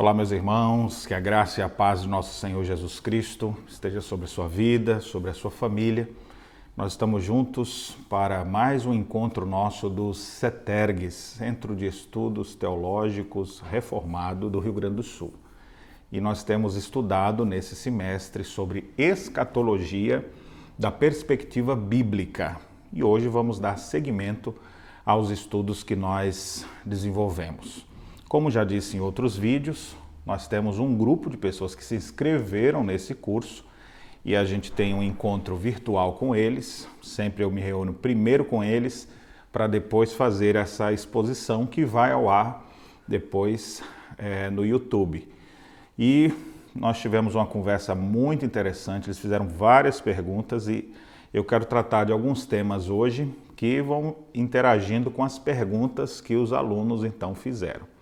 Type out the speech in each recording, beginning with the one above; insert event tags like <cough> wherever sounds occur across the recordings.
Olá, meus irmãos, que a graça e a paz de nosso Senhor Jesus Cristo esteja sobre a sua vida, sobre a sua família. Nós estamos juntos para mais um encontro nosso do CETERGS, Centro de Estudos Teológicos Reformado do Rio Grande do Sul. E nós temos estudado nesse semestre sobre escatologia da perspectiva bíblica. E hoje vamos dar seguimento aos estudos que nós desenvolvemos. Como já disse em outros vídeos, nós temos um grupo de pessoas que se inscreveram nesse curso e a gente tem um encontro virtual com eles. Sempre eu me reúno primeiro com eles para depois fazer essa exposição que vai ao ar depois é, no YouTube. E nós tivemos uma conversa muito interessante, eles fizeram várias perguntas e eu quero tratar de alguns temas hoje que vão interagindo com as perguntas que os alunos então fizeram.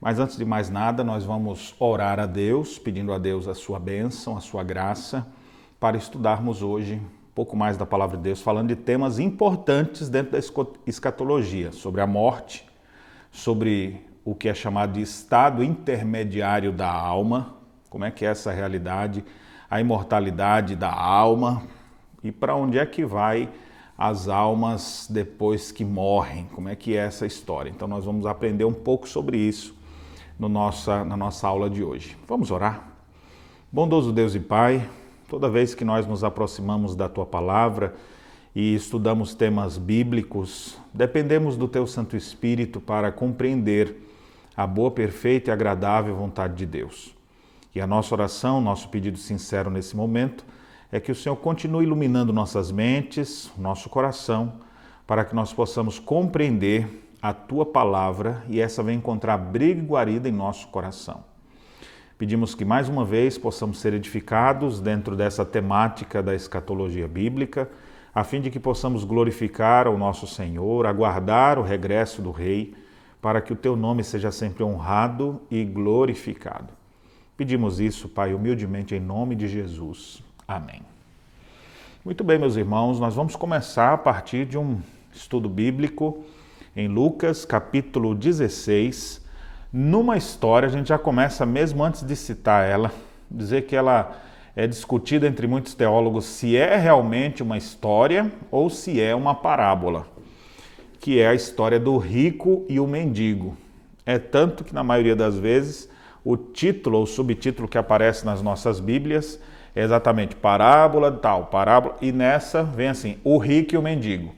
Mas antes de mais nada, nós vamos orar a Deus, pedindo a Deus a sua bênção, a sua graça, para estudarmos hoje um pouco mais da palavra de Deus, falando de temas importantes dentro da escatologia, sobre a morte, sobre o que é chamado de estado intermediário da alma, como é que é essa realidade, a imortalidade da alma e para onde é que vai as almas depois que morrem, como é que é essa história. Então nós vamos aprender um pouco sobre isso no nossa, na nossa aula de hoje. Vamos orar? Bondoso Deus e Pai, toda vez que nós nos aproximamos da Tua palavra e estudamos temas bíblicos, dependemos do Teu Santo Espírito para compreender a boa, perfeita e agradável vontade de Deus. E a nossa oração, nosso pedido sincero nesse momento, é que o Senhor continue iluminando nossas mentes, nosso coração, para que nós possamos compreender a tua palavra e essa vem encontrar briga e guarida em nosso coração. Pedimos que mais uma vez possamos ser edificados dentro dessa temática da escatologia bíblica, a fim de que possamos glorificar o nosso Senhor, aguardar o regresso do Rei, para que o teu nome seja sempre honrado e glorificado. Pedimos isso, Pai, humildemente em nome de Jesus. Amém. Muito bem, meus irmãos, nós vamos começar a partir de um estudo bíblico em Lucas capítulo 16, numa história, a gente já começa mesmo antes de citar ela, dizer que ela é discutida entre muitos teólogos se é realmente uma história ou se é uma parábola, que é a história do rico e o mendigo. É tanto que na maioria das vezes o título ou subtítulo que aparece nas nossas Bíblias é exatamente parábola tal, parábola, e nessa vem assim, o rico e o mendigo.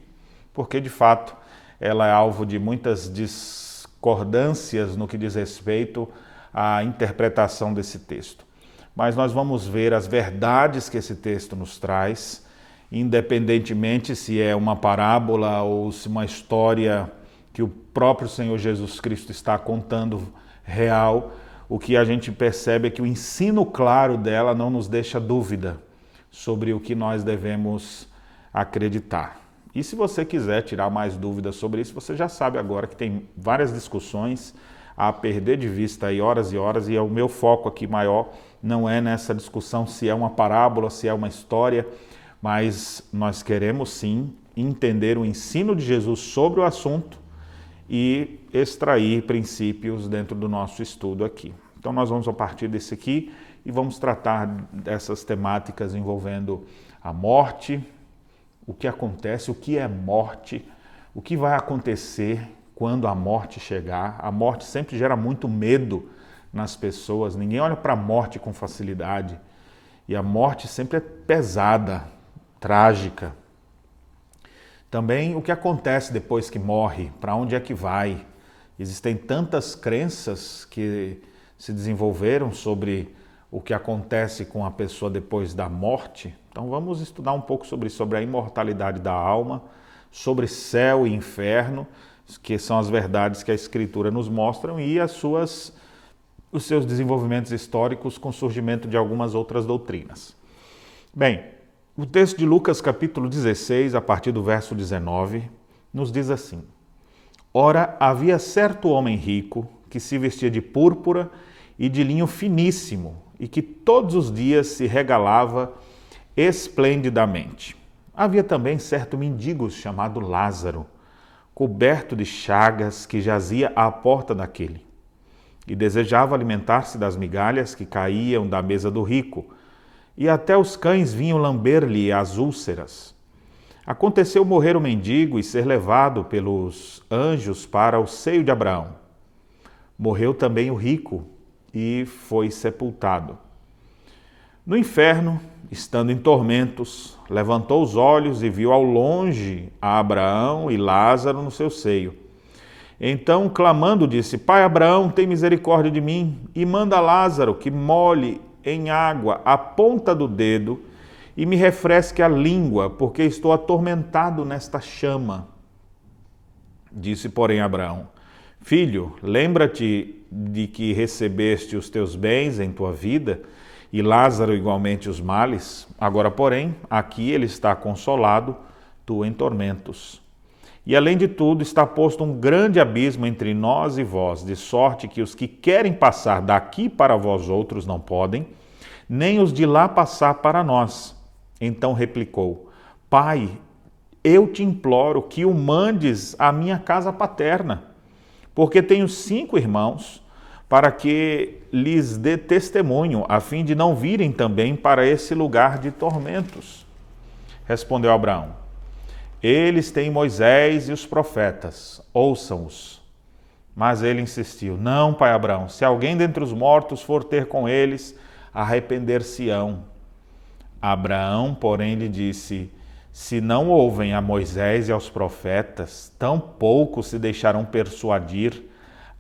Porque de fato ela é alvo de muitas discordâncias no que diz respeito à interpretação desse texto. Mas nós vamos ver as verdades que esse texto nos traz, independentemente se é uma parábola ou se uma história que o próprio Senhor Jesus Cristo está contando real, o que a gente percebe é que o ensino claro dela não nos deixa dúvida sobre o que nós devemos acreditar. E se você quiser tirar mais dúvidas sobre isso, você já sabe agora que tem várias discussões a perder de vista aí horas e horas, e é o meu foco aqui maior não é nessa discussão se é uma parábola, se é uma história, mas nós queremos sim entender o ensino de Jesus sobre o assunto e extrair princípios dentro do nosso estudo aqui. Então nós vamos a partir desse aqui e vamos tratar dessas temáticas envolvendo a morte, o que acontece, o que é morte, o que vai acontecer quando a morte chegar. A morte sempre gera muito medo nas pessoas, ninguém olha para a morte com facilidade. E a morte sempre é pesada, trágica. Também o que acontece depois que morre, para onde é que vai? Existem tantas crenças que se desenvolveram sobre o que acontece com a pessoa depois da morte. Então vamos estudar um pouco sobre sobre a imortalidade da alma, sobre céu e inferno, que são as verdades que a escritura nos mostra e as suas os seus desenvolvimentos históricos com o surgimento de algumas outras doutrinas. Bem, o texto de Lucas capítulo 16, a partir do verso 19, nos diz assim: Ora, havia certo homem rico que se vestia de púrpura e de linho finíssimo e que todos os dias se regalava esplendidamente. Havia também certo mendigo chamado Lázaro, coberto de chagas, que jazia à porta daquele. e desejava alimentar-se das migalhas que caíam da mesa do rico, e até os cães vinham lamber-lhe as úlceras. Aconteceu morrer o mendigo e ser levado pelos anjos para o seio de Abraão. Morreu também o rico e foi sepultado. No inferno, estando em tormentos, levantou os olhos e viu ao longe a Abraão e Lázaro no seu seio. Então, clamando, disse: Pai Abraão, tem misericórdia de mim e manda Lázaro que molhe em água a ponta do dedo e me refresque a língua, porque estou atormentado nesta chama. Disse, porém, Abraão: Filho, lembra-te de que recebeste os teus bens em tua vida e Lázaro igualmente os males. Agora, porém, aqui ele está consolado, tu em tormentos. E além de tudo, está posto um grande abismo entre nós e vós, de sorte que os que querem passar daqui para vós outros não podem, nem os de lá passar para nós. Então replicou: Pai, eu te imploro que o mandes à minha casa paterna, porque tenho cinco irmãos, para que lhes dê testemunho, a fim de não virem também para esse lugar de tormentos. Respondeu Abraão: eles têm Moisés e os profetas, ouçam-os. Mas ele insistiu: Não, pai Abraão, se alguém dentre os mortos for ter com eles, arrepender-se-ão. Abraão, porém, lhe disse: Se não ouvem a Moisés e aos profetas, tampouco se deixarão persuadir,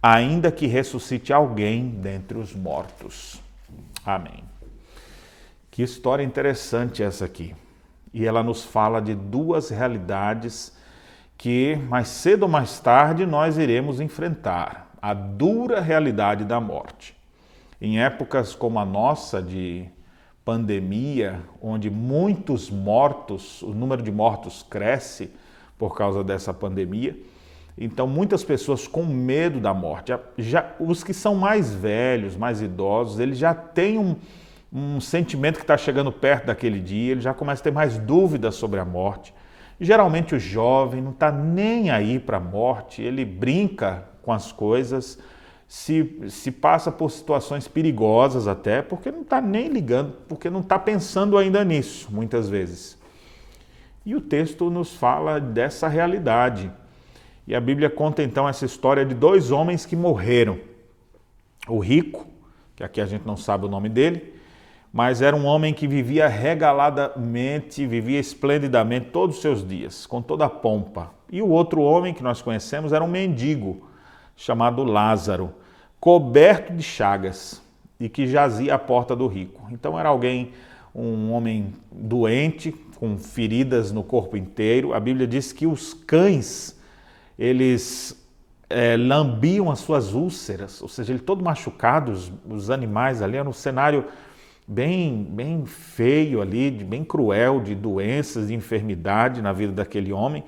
ainda que ressuscite alguém dentre os mortos. Amém. Que história interessante essa aqui e ela nos fala de duas realidades que mais cedo ou mais tarde nós iremos enfrentar: a dura realidade da morte. Em épocas como a nossa de pandemia, onde muitos mortos, o número de mortos cresce por causa dessa pandemia, então muitas pessoas com medo da morte. Já, os que são mais velhos, mais idosos, eles já têm um, um sentimento que está chegando perto daquele dia, ele já começa a ter mais dúvidas sobre a morte. Geralmente o jovem não está nem aí para a morte, ele brinca com as coisas, se, se passa por situações perigosas até, porque não está nem ligando, porque não está pensando ainda nisso, muitas vezes. E o texto nos fala dessa realidade. E a Bíblia conta então essa história de dois homens que morreram. O rico, que aqui a gente não sabe o nome dele, mas era um homem que vivia regaladamente, vivia esplendidamente todos os seus dias, com toda a pompa. E o outro homem que nós conhecemos era um mendigo, chamado Lázaro, coberto de chagas e que jazia à porta do rico. Então era alguém, um homem doente, com feridas no corpo inteiro. A Bíblia diz que os cães, eles é, lambiam as suas úlceras, ou seja, ele todo machucado, os, os animais ali, era um cenário bem, bem feio ali, bem cruel, de doenças, de enfermidade na vida daquele homem.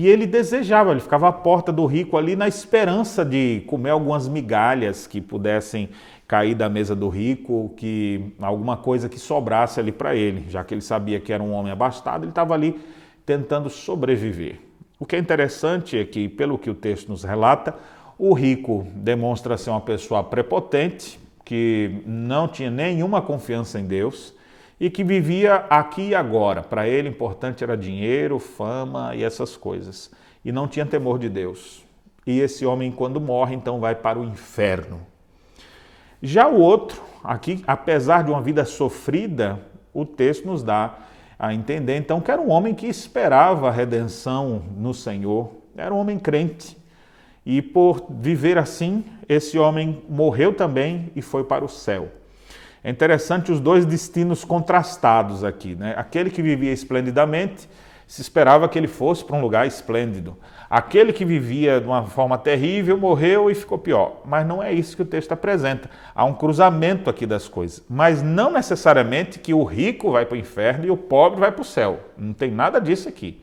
E ele desejava, ele ficava à porta do rico ali na esperança de comer algumas migalhas que pudessem cair da mesa do rico, que alguma coisa que sobrasse ali para ele, já que ele sabia que era um homem abastado, ele estava ali tentando sobreviver. O que é interessante é que, pelo que o texto nos relata, o rico demonstra ser uma pessoa prepotente, que não tinha nenhuma confiança em Deus e que vivia aqui e agora. Para ele, importante era dinheiro, fama e essas coisas. E não tinha temor de Deus. E esse homem, quando morre, então vai para o inferno. Já o outro, aqui, apesar de uma vida sofrida, o texto nos dá a entender então que era um homem que esperava a redenção no Senhor, era um homem crente. E por viver assim, esse homem morreu também e foi para o céu. É interessante os dois destinos contrastados aqui. Né? Aquele que vivia esplendidamente, se esperava que ele fosse para um lugar esplêndido. Aquele que vivia de uma forma terrível morreu e ficou pior. Mas não é isso que o texto apresenta. Há um cruzamento aqui das coisas. Mas não necessariamente que o rico vai para o inferno e o pobre vai para o céu. Não tem nada disso aqui.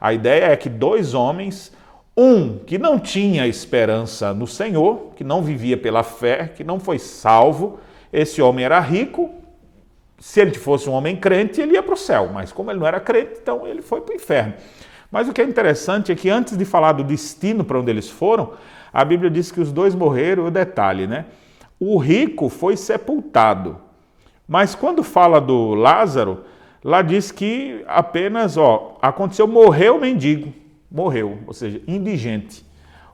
A ideia é que dois homens um que não tinha esperança no Senhor, que não vivia pela fé, que não foi salvo. Esse homem era rico. Se ele fosse um homem crente, ele ia para o céu, mas como ele não era crente, então ele foi para o inferno. Mas o que é interessante é que antes de falar do destino para onde eles foram, a Bíblia diz que os dois morreram, o detalhe, né? O rico foi sepultado. Mas quando fala do Lázaro, lá diz que apenas, ó, aconteceu, morreu o mendigo, morreu, ou seja, indigente.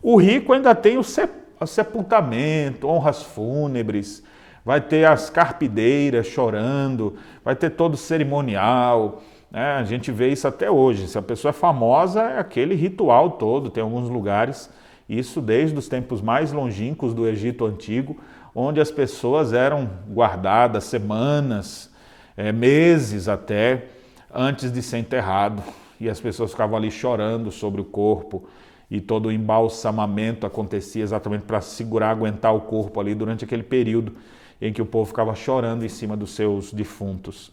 O rico ainda tem o sepultamento, honras fúnebres, vai ter as carpideiras chorando, vai ter todo o cerimonial. Né? A gente vê isso até hoje. Se a pessoa é famosa, é aquele ritual todo. Tem alguns lugares, isso desde os tempos mais longínquos do Egito Antigo, onde as pessoas eram guardadas semanas, é, meses até, antes de ser enterrado. E as pessoas ficavam ali chorando sobre o corpo e todo o embalsamamento acontecia exatamente para segurar, aguentar o corpo ali durante aquele período em que o povo ficava chorando em cima dos seus defuntos.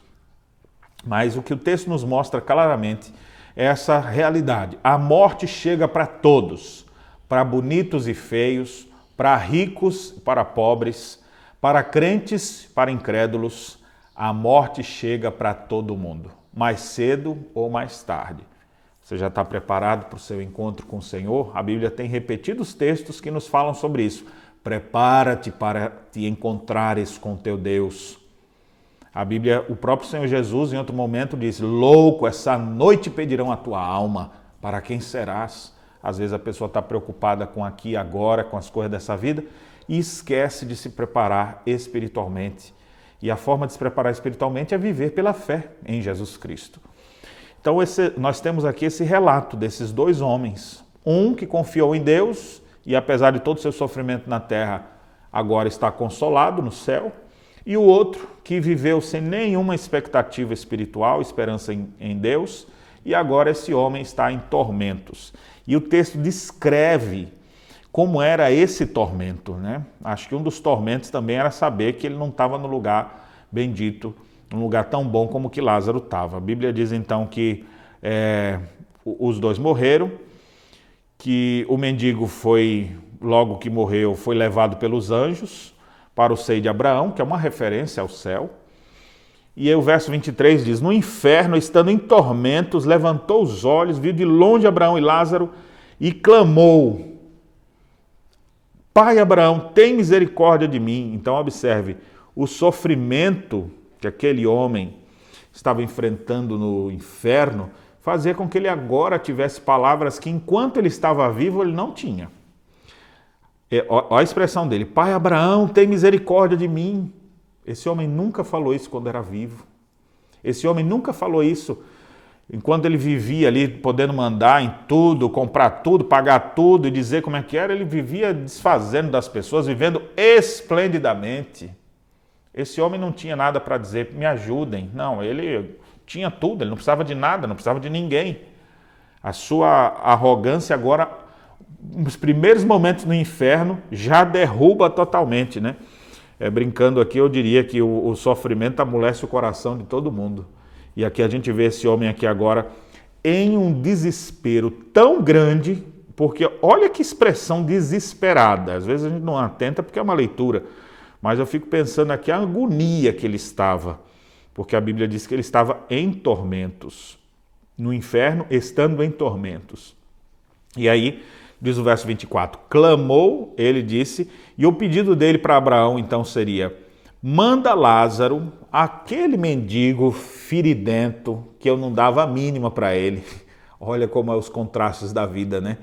Mas o que o texto nos mostra claramente é essa realidade. A morte chega para todos, para bonitos e feios, para ricos, para pobres, para crentes, para incrédulos. A morte chega para todo mundo, mais cedo ou mais tarde. Você já está preparado para o seu encontro com o Senhor? A Bíblia tem repetidos textos que nos falam sobre isso. Prepara-te para te encontrares com teu Deus. A Bíblia, o próprio Senhor Jesus, em outro momento, diz: Louco, essa noite pedirão a tua alma. Para quem serás? Às vezes a pessoa está preocupada com aqui agora, com as coisas dessa vida, e esquece de se preparar espiritualmente. E a forma de se preparar espiritualmente é viver pela fé em Jesus Cristo. Então, esse, nós temos aqui esse relato desses dois homens. Um que confiou em Deus e, apesar de todo o seu sofrimento na terra, agora está consolado no céu. E o outro que viveu sem nenhuma expectativa espiritual, esperança em, em Deus, e agora esse homem está em tormentos. E o texto descreve como era esse tormento. Né? Acho que um dos tormentos também era saber que ele não estava no lugar bendito um lugar tão bom como que Lázaro estava. A Bíblia diz então que é, os dois morreram, que o mendigo foi, logo que morreu, foi levado pelos anjos para o seio de Abraão, que é uma referência ao céu. E aí o verso 23 diz: No inferno, estando em tormentos, levantou os olhos, viu de longe Abraão e Lázaro e clamou: Pai Abraão, tem misericórdia de mim. Então, observe, o sofrimento que aquele homem estava enfrentando no inferno, fazia com que ele agora tivesse palavras que enquanto ele estava vivo ele não tinha. É, ó, a expressão dele: Pai Abraão, tem misericórdia de mim. Esse homem nunca falou isso quando era vivo. Esse homem nunca falou isso enquanto ele vivia ali, podendo mandar em tudo, comprar tudo, pagar tudo e dizer como é que era. Ele vivia desfazendo das pessoas, vivendo esplendidamente. Esse homem não tinha nada para dizer, me ajudem. Não, ele tinha tudo, ele não precisava de nada, não precisava de ninguém. A sua arrogância agora, nos primeiros momentos no inferno, já derruba totalmente, né? É, brincando aqui, eu diria que o, o sofrimento amolece o coração de todo mundo. E aqui a gente vê esse homem aqui agora em um desespero tão grande, porque olha que expressão desesperada. Às vezes a gente não atenta porque é uma leitura mas eu fico pensando aqui a agonia que ele estava, porque a Bíblia diz que ele estava em tormentos, no inferno, estando em tormentos. E aí, diz o verso 24: clamou, ele disse, e o pedido dele para Abraão então seria: manda Lázaro, aquele mendigo firidento que eu não dava a mínima para ele. <laughs> Olha como é os contrastes da vida, né?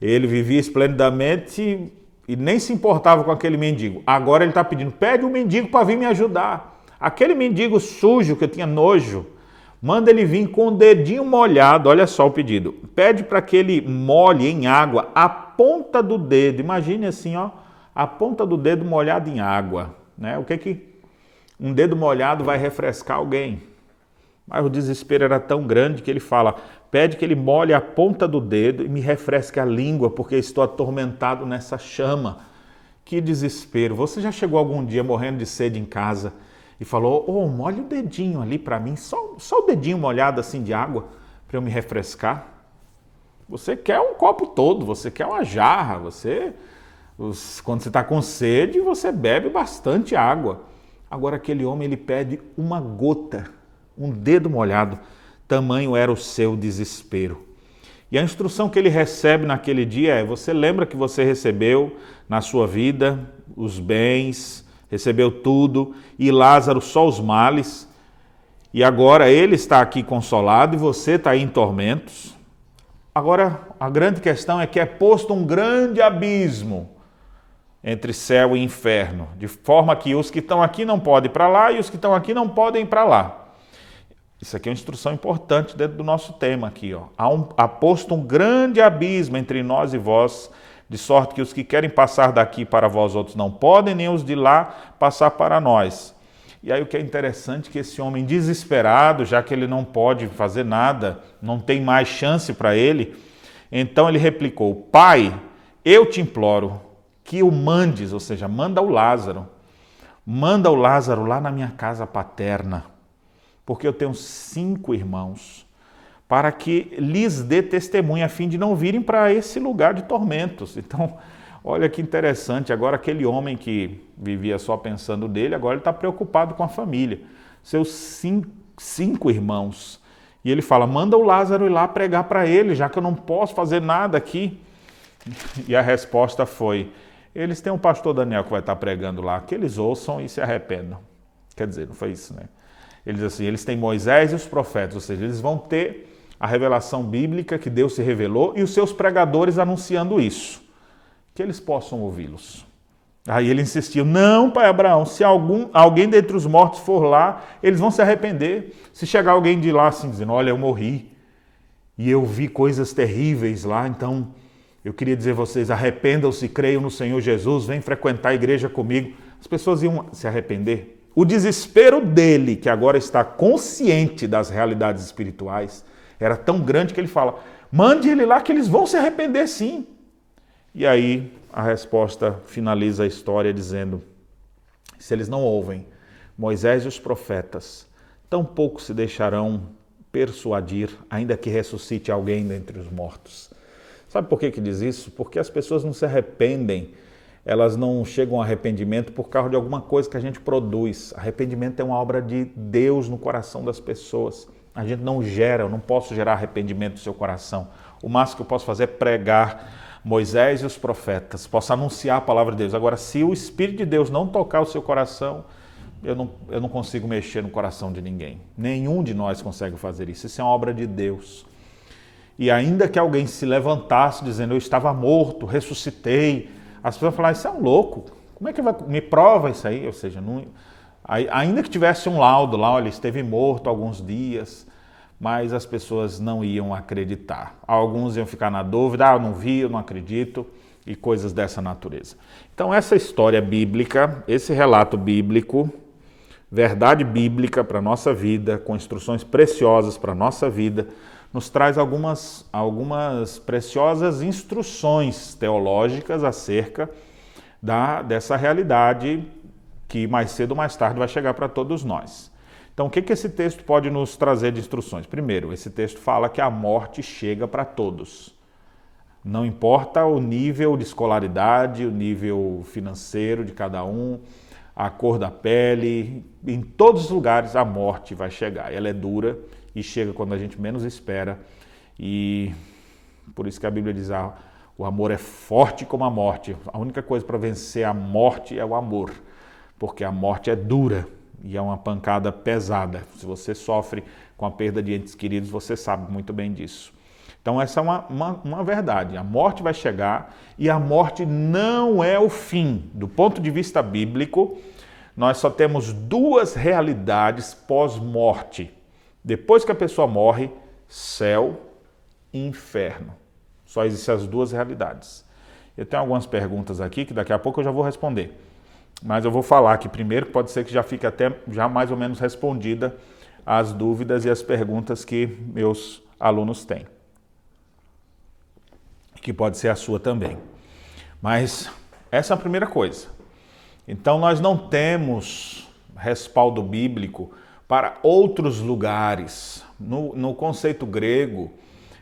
Ele vivia esplendidamente e nem se importava com aquele mendigo. Agora ele está pedindo: pede um mendigo para vir me ajudar. Aquele mendigo sujo que eu tinha nojo, manda ele vir com o dedinho molhado. Olha só o pedido: pede para que ele molhe em água a ponta do dedo. Imagine assim, ó, a ponta do dedo molhada em água. Né? O que que um dedo molhado vai refrescar alguém? Mas o desespero era tão grande que ele fala: pede que ele molhe a ponta do dedo e me refresque a língua, porque estou atormentado nessa chama. Que desespero! Você já chegou algum dia morrendo de sede em casa e falou: Oh, molhe o dedinho ali para mim, só, só o dedinho molhado assim de água para eu me refrescar? Você quer um copo todo, você quer uma jarra, você. Quando você está com sede, você bebe bastante água. Agora, aquele homem ele pede uma gota um dedo molhado, tamanho era o seu desespero. E a instrução que ele recebe naquele dia é: você lembra que você recebeu na sua vida os bens, recebeu tudo, e Lázaro só os males, e agora ele está aqui consolado e você está em tormentos. Agora, a grande questão é que é posto um grande abismo entre céu e inferno, de forma que os que estão aqui não podem ir para lá e os que estão aqui não podem ir para lá. Isso aqui é uma instrução importante dentro do nosso tema aqui. Ó. Há, um, há posto um grande abismo entre nós e vós, de sorte que os que querem passar daqui para vós outros não podem, nem os de lá passar para nós. E aí o que é interessante é que esse homem desesperado, já que ele não pode fazer nada, não tem mais chance para ele, então ele replicou: Pai, eu te imploro, que o mandes, ou seja, manda o Lázaro, manda o Lázaro lá na minha casa paterna, porque eu tenho cinco irmãos, para que lhes dê testemunho, a fim de não virem para esse lugar de tormentos. Então, <laughs> olha que interessante, agora aquele homem que vivia só pensando dele, agora ele está preocupado com a família. Seus cinco, cinco irmãos. E ele fala: manda o Lázaro ir lá pregar para ele, já que eu não posso fazer nada aqui. <laughs> E a resposta foi: eles têm um pastor Daniel que vai estar pregando lá, que eles ouçam e se arrependam. Quer dizer, não foi isso, né? Eles assim, eles têm Moisés e os profetas, ou seja, eles vão ter a revelação bíblica que Deus se revelou e os seus pregadores anunciando isso, que eles possam ouvi-los. Aí ele insistiu: Não, pai Abraão, se algum, alguém dentre os mortos for lá, eles vão se arrepender. Se chegar alguém de lá assim, dizendo: Olha, eu morri e eu vi coisas terríveis lá, então eu queria dizer a vocês: arrependam-se, creiam no Senhor Jesus, vem frequentar a igreja comigo. As pessoas iam se arrepender. O desespero dele, que agora está consciente das realidades espirituais, era tão grande que ele fala: mande ele lá que eles vão se arrepender sim. E aí a resposta finaliza a história dizendo: se eles não ouvem Moisés e os profetas, tampouco se deixarão persuadir, ainda que ressuscite alguém dentre os mortos. Sabe por que, que diz isso? Porque as pessoas não se arrependem, elas não chegam ao arrependimento por causa de alguma coisa que a gente produz. Arrependimento é uma obra de Deus no coração das pessoas. A gente não gera, eu não posso gerar arrependimento no seu coração. O máximo que eu posso fazer é pregar Moisés e os profetas, posso anunciar a palavra de Deus. Agora, se o Espírito de Deus não tocar o seu coração, eu não, eu não consigo mexer no coração de ninguém. Nenhum de nós consegue fazer isso. Isso é uma obra de Deus. E ainda que alguém se levantasse dizendo eu estava morto, ressuscitei, as pessoas falavam, isso é um louco, como é que vai, me prova isso aí? Ou seja, não, ainda que tivesse um laudo lá, olha, esteve morto alguns dias, mas as pessoas não iam acreditar. Alguns iam ficar na dúvida, ah, eu não vi, eu não acredito, e coisas dessa natureza. Então, essa história bíblica, esse relato bíblico, verdade bíblica para a nossa vida, com instruções preciosas para a nossa vida, nos traz algumas, algumas preciosas instruções teológicas acerca da, dessa realidade que mais cedo ou mais tarde vai chegar para todos nós. Então, o que, que esse texto pode nos trazer de instruções? Primeiro, esse texto fala que a morte chega para todos. Não importa o nível de escolaridade, o nível financeiro de cada um, a cor da pele, em todos os lugares a morte vai chegar. Ela é dura e chega quando a gente menos espera. E por isso que a Bíblia diz: ah, o amor é forte como a morte. A única coisa para vencer a morte é o amor, porque a morte é dura e é uma pancada pesada. Se você sofre com a perda de entes queridos, você sabe muito bem disso. Então, essa é uma, uma, uma, verdade. A morte vai chegar e a morte não é o fim. Do ponto de vista bíblico, nós só temos duas realidades pós-morte. Depois que a pessoa morre, céu e inferno. Só existem as duas realidades. Eu tenho algumas perguntas aqui que daqui a pouco eu já vou responder. Mas eu vou falar aqui primeiro, pode ser que já fique até já mais ou menos respondida as dúvidas e as perguntas que meus alunos têm. Que pode ser a sua também. Mas essa é a primeira coisa. Então nós não temos respaldo bíblico para outros lugares. No, no conceito grego,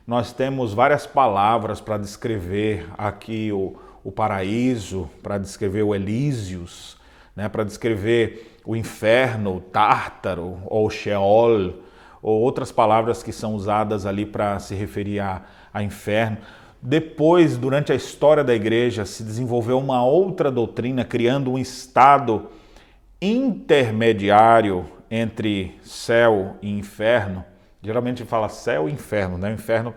nós temos várias palavras para descrever aqui o, o paraíso, para descrever o Elísios, né, para descrever o inferno, o Tártaro ou Sheol, ou outras palavras que são usadas ali para se referir a, a inferno. Depois, durante a história da igreja, se desenvolveu uma outra doutrina, criando um estado intermediário entre céu e inferno. Geralmente fala céu e inferno, né? O inferno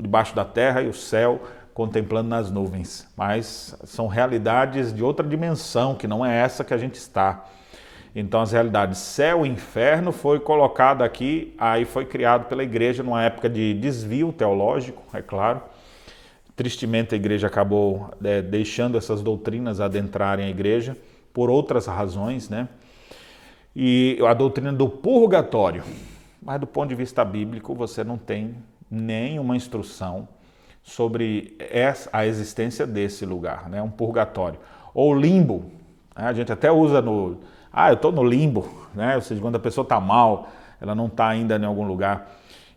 debaixo da terra e o céu contemplando nas nuvens. Mas são realidades de outra dimensão, que não é essa que a gente está. Então as realidades céu e inferno foi colocado aqui, aí foi criado pela igreja numa época de desvio teológico, é claro Tristemente, a igreja acabou é, deixando essas doutrinas adentrarem a igreja por outras razões, né? E a doutrina do purgatório. Mas, do ponto de vista bíblico, você não tem nenhuma instrução sobre a existência desse lugar, né? Um purgatório. Ou limbo. Né? A gente até usa no. Ah, eu estou no limbo, <laughs> né? Ou seja, quando a pessoa está mal, ela não está ainda em algum lugar.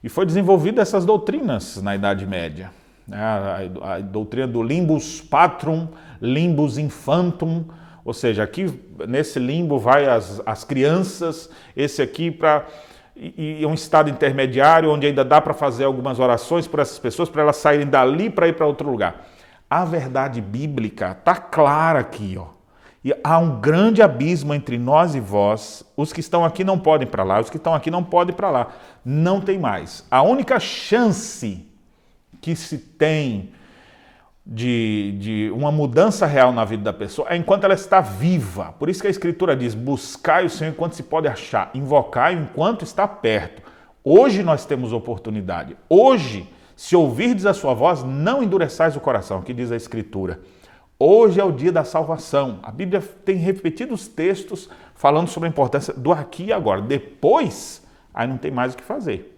E foi desenvolvida essas doutrinas na Idade Média né? a, a doutrina do limbus patrum, limbus infantum, ou seja, aqui nesse limbo vai as, as crianças, esse aqui para e, e um estado intermediário onde ainda dá para fazer algumas orações por essas pessoas para elas saírem dali para ir para outro lugar. A verdade bíblica está clara aqui, ó. E há um grande abismo entre nós e vós. Os que estão aqui não podem para lá, os que estão aqui não podem para lá. Não tem mais. A única chance que se tem de, de, uma mudança real na vida da pessoa é enquanto ela está viva. Por isso que a Escritura diz: buscai o Senhor enquanto se pode achar, invocai enquanto está perto. Hoje nós temos oportunidade. Hoje, se ouvirdes a sua voz, não endureçais o coração, que diz a Escritura. Hoje é o dia da salvação. A Bíblia tem repetidos textos falando sobre a importância do aqui e agora. Depois, aí não tem mais o que fazer.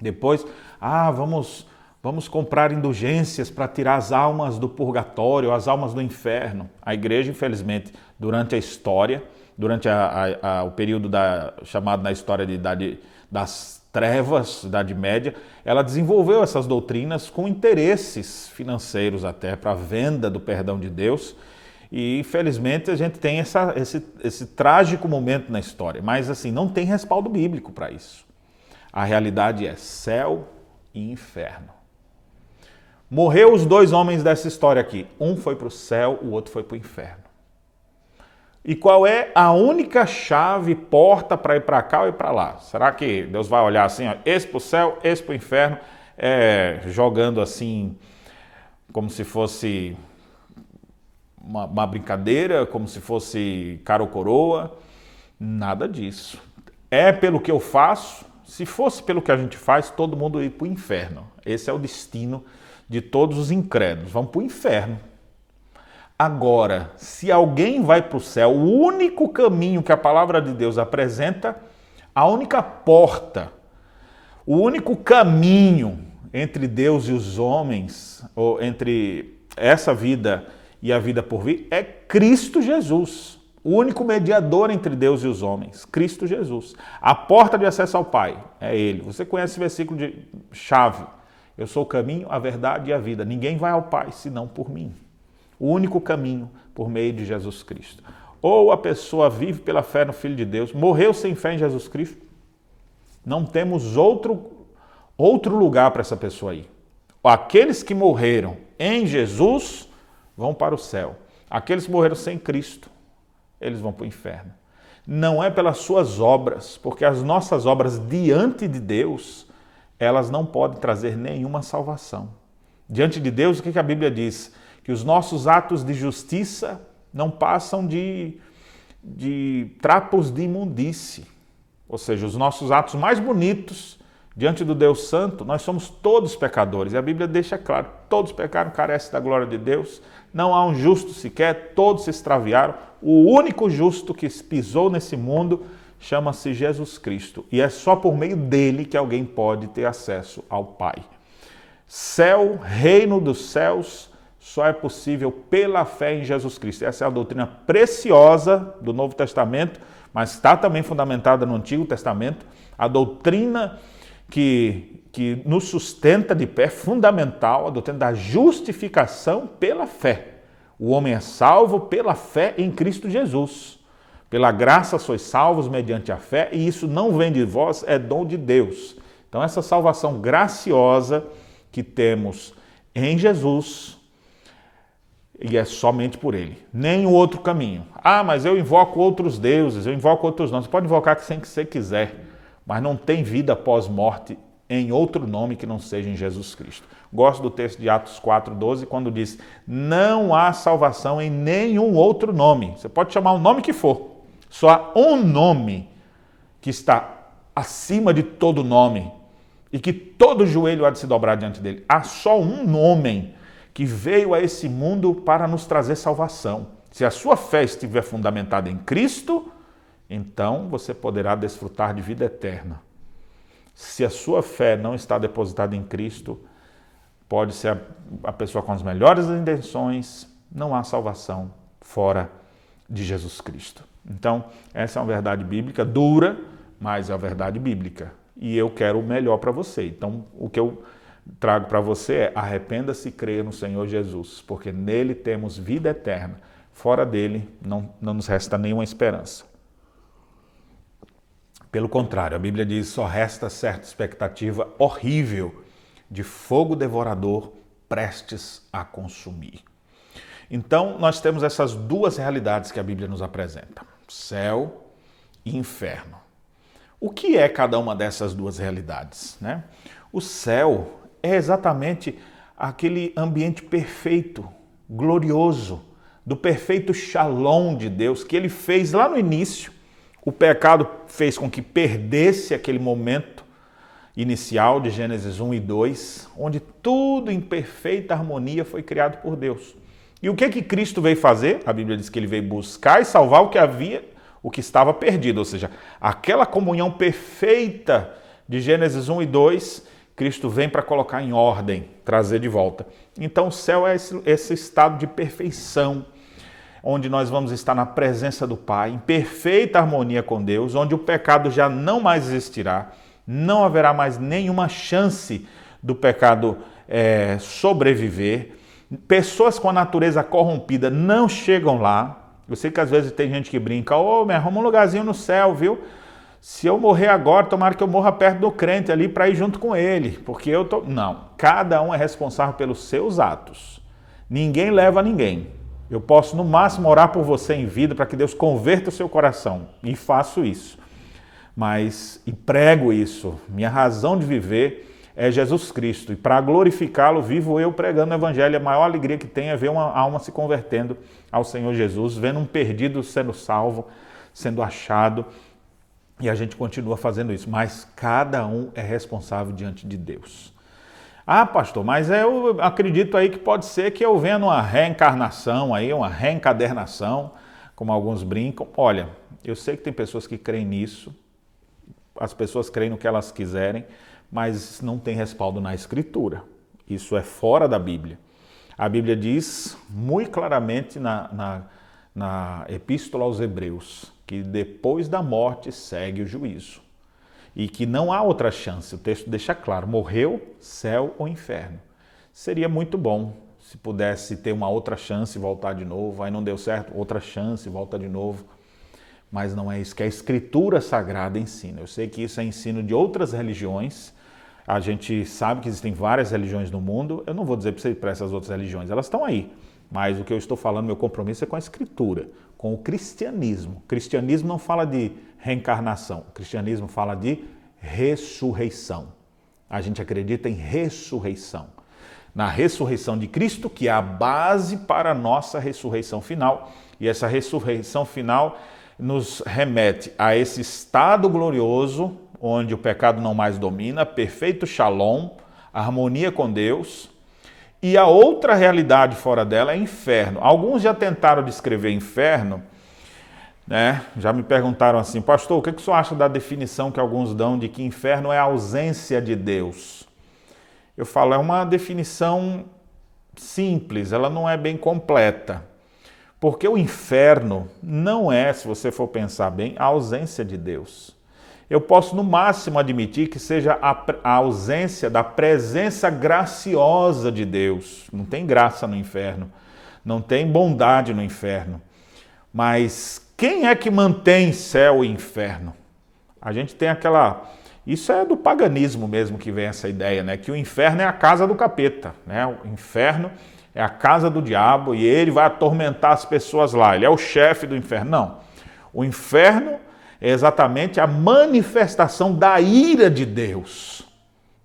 Depois, ah, vamos Vamos comprar indulgências para tirar as almas do purgatório, as almas do inferno. A igreja, infelizmente, durante a história, durante a, a, a, o período da, chamado na história de idade das trevas, Idade Média, ela desenvolveu essas doutrinas com interesses financeiros até para a venda do perdão de Deus. E infelizmente a gente tem essa, esse, esse trágico momento na história, mas assim, não tem respaldo bíblico para isso. A realidade é céu e inferno. Morreu os dois homens dessa história aqui. Um foi para o céu, o outro foi para o inferno. E qual é a única chave, porta para ir para cá ou ir para lá? Será que Deus vai olhar assim, ó, esse para o céu, esse para o inferno, é, jogando assim, como se fosse uma, uma brincadeira, como se fosse cara ou coroa? Nada disso. É pelo que eu faço. Se fosse pelo que a gente faz, todo mundo ia para o inferno. Esse é o destino de todos os incrédulos, vão para o inferno. Agora, se alguém vai para o céu, o único caminho que a palavra de Deus apresenta, a única porta, o único caminho entre Deus e os homens, ou entre essa vida e a vida por vir, é Cristo Jesus. O único mediador entre Deus e os homens, Cristo Jesus. A porta de acesso ao Pai é Ele. Você conhece esse versículo de chave. Eu sou o caminho, a verdade e a vida. Ninguém vai ao Pai senão por mim. O único caminho por meio de Jesus Cristo. Ou a pessoa vive pela fé no Filho de Deus, morreu sem fé em Jesus Cristo. Não temos outro, outro lugar para essa pessoa aí. Aqueles que morreram em Jesus vão para o céu. Aqueles que morreram sem Cristo, eles vão para o inferno. Não é pelas suas obras, porque as nossas obras diante de Deus elas não podem trazer nenhuma salvação. Diante de Deus, o que a Bíblia diz? Que os nossos atos de justiça não passam de, de trapos de imundície. Ou seja, os nossos atos mais bonitos diante do Deus Santo, nós somos todos pecadores. E a Bíblia deixa claro: todos pecaram, carecem da glória de Deus. Não há um justo sequer, todos se extraviaram. O único justo que pisou nesse mundo chama-se Jesus Cristo e é só por meio dele que alguém pode ter acesso ao Pai. Céu, reino dos céus, só é possível pela fé em Jesus Cristo. Essa é a doutrina preciosa do Novo Testamento, mas está também fundamentada no Antigo Testamento. A doutrina que, que nos sustenta de pé, fundamental, a doutrina da justificação pela fé. O homem é salvo pela fé em Cristo Jesus. Pela graça sois salvos mediante a fé, e isso não vem de vós, é dom de Deus. Então, essa salvação graciosa que temos em Jesus e é somente por ele, nem o outro caminho. Ah, mas eu invoco outros deuses, eu invoco outros nomes. Você pode invocar sem que você quiser, mas não tem vida após morte em outro nome que não seja em Jesus Cristo. Gosto do texto de Atos 4:12 quando diz: "Não há salvação em nenhum outro nome". Você pode chamar o nome que for. Só há um nome que está acima de todo nome e que todo joelho há de se dobrar diante dele. Há só um nome que veio a esse mundo para nos trazer salvação. Se a sua fé estiver fundamentada em Cristo, então você poderá desfrutar de vida eterna. Se a sua fé não está depositada em Cristo, pode ser a, pessoa com as melhores intenções, não há salvação fora de Jesus Cristo. Então, essa é uma verdade bíblica dura, mas é a verdade bíblica. E eu quero o melhor para você. Então, o que eu trago para você é arrependa-se e creia no Senhor Jesus, porque nele temos vida eterna. Fora dele não, não nos resta nenhuma esperança. Pelo contrário, a Bíblia diz só resta certa expectativa horrível de fogo devorador prestes a consumir. Então, nós temos essas duas realidades que a Bíblia nos apresenta: céu e inferno. O que é cada uma dessas duas realidades? Né? O céu é exatamente aquele ambiente perfeito, glorioso, do perfeito shalom de Deus que ele fez lá no início. O pecado fez com que perdesse aquele momento inicial de Gênesis 1 e 2, onde tudo em perfeita harmonia foi criado por Deus. E o que que Cristo veio fazer? A Bíblia diz que ele veio buscar e salvar o que havia, o que estava perdido, ou seja, aquela comunhão perfeita de Gênesis 1 e 2, Cristo vem para colocar em ordem, trazer de volta. Então o céu é esse, esse estado de perfeição, onde nós vamos estar na presença do Pai, em perfeita harmonia com Deus, onde o pecado já não mais existirá, não haverá mais nenhuma chance do pecado é, sobreviver. Pessoas com a natureza corrompida não chegam lá. Eu sei que às vezes tem gente que brinca, ô, oh, me arruma um lugarzinho no céu, viu? Se eu morrer agora, tomara que eu morra perto do crente ali para ir junto com ele, porque eu tô. Não, cada um é responsável pelos seus atos. Ninguém leva ninguém. Eu posso no máximo orar por você em vida para que Deus converta o seu coração e faço isso mas e prego isso. Minha razão de viver é Jesus Cristo e para glorificá-lo vivo eu pregando o evangelho. A maior alegria que tem é ver uma alma se convertendo ao Senhor Jesus, vendo um perdido sendo salvo, sendo achado. E a gente continua fazendo isso, mas cada um é responsável diante de Deus. Ah, pastor, mas eu acredito aí que pode ser que eu venha numa reencarnação aí, uma reencadernação, como alguns brincam. Olha, eu sei que tem pessoas que creem nisso, as pessoas creem no que elas quiserem, mas não tem respaldo na Escritura. Isso é fora da Bíblia. A Bíblia diz muito claramente na, na, na Epístola aos Hebreus que depois da morte segue o juízo e que não há outra chance. O texto deixa claro: morreu, céu ou inferno. Seria muito bom se pudesse ter uma outra chance e voltar de novo. Aí não deu certo, outra chance, volta de novo mas não é isso que a Escritura Sagrada ensina. Eu sei que isso é ensino de outras religiões. A gente sabe que existem várias religiões no mundo. Eu não vou dizer para essas outras religiões, elas estão aí. Mas o que eu estou falando, meu compromisso é com a Escritura, com o cristianismo. O cristianismo não fala de reencarnação, o cristianismo fala de ressurreição. A gente acredita em ressurreição. Na ressurreição de Cristo, que é a base para a nossa ressurreição final. E essa ressurreição final nos remete a esse estado glorioso, onde o pecado não mais domina, perfeito shalom, harmonia com Deus. E a outra realidade fora dela é inferno. Alguns já tentaram descrever inferno, né? Já me perguntaram assim, pastor, o que, que o senhor acha da definição que alguns dão de que inferno é a ausência de Deus? Eu falo, é uma definição simples, ela não é bem completa. Porque o inferno não é, se você for pensar bem, a ausência de Deus. Eu posso, no máximo, admitir que seja a, a, ausência da presença graciosa de Deus. Não tem graça no inferno, não tem bondade no inferno. Mas quem é que mantém céu e inferno? A gente tem aquela Isso é do paganismo mesmo que vem essa ideia, né? Que o inferno é a casa do capeta, né? O inferno é a casa do diabo e ele vai atormentar as pessoas lá. Ele é o chefe do inferno. Não. O inferno é exatamente a manifestação da ira de Deus.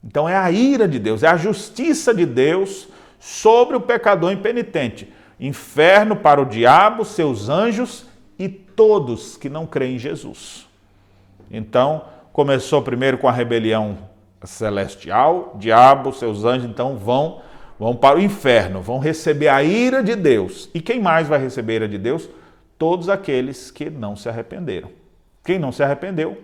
Então é a ira de Deus, é a justiça de Deus sobre o pecador impenitente. Inferno para o diabo, seus anjos e todos que não creem em Jesus. Então, começou primeiro com a rebelião celestial, diabo, seus anjos então vão vão para o inferno, vão receber a ira de Deus. E quem mais vai receber a ira de Deus? Todos aqueles que não se arrependeram. Quem não se arrependeu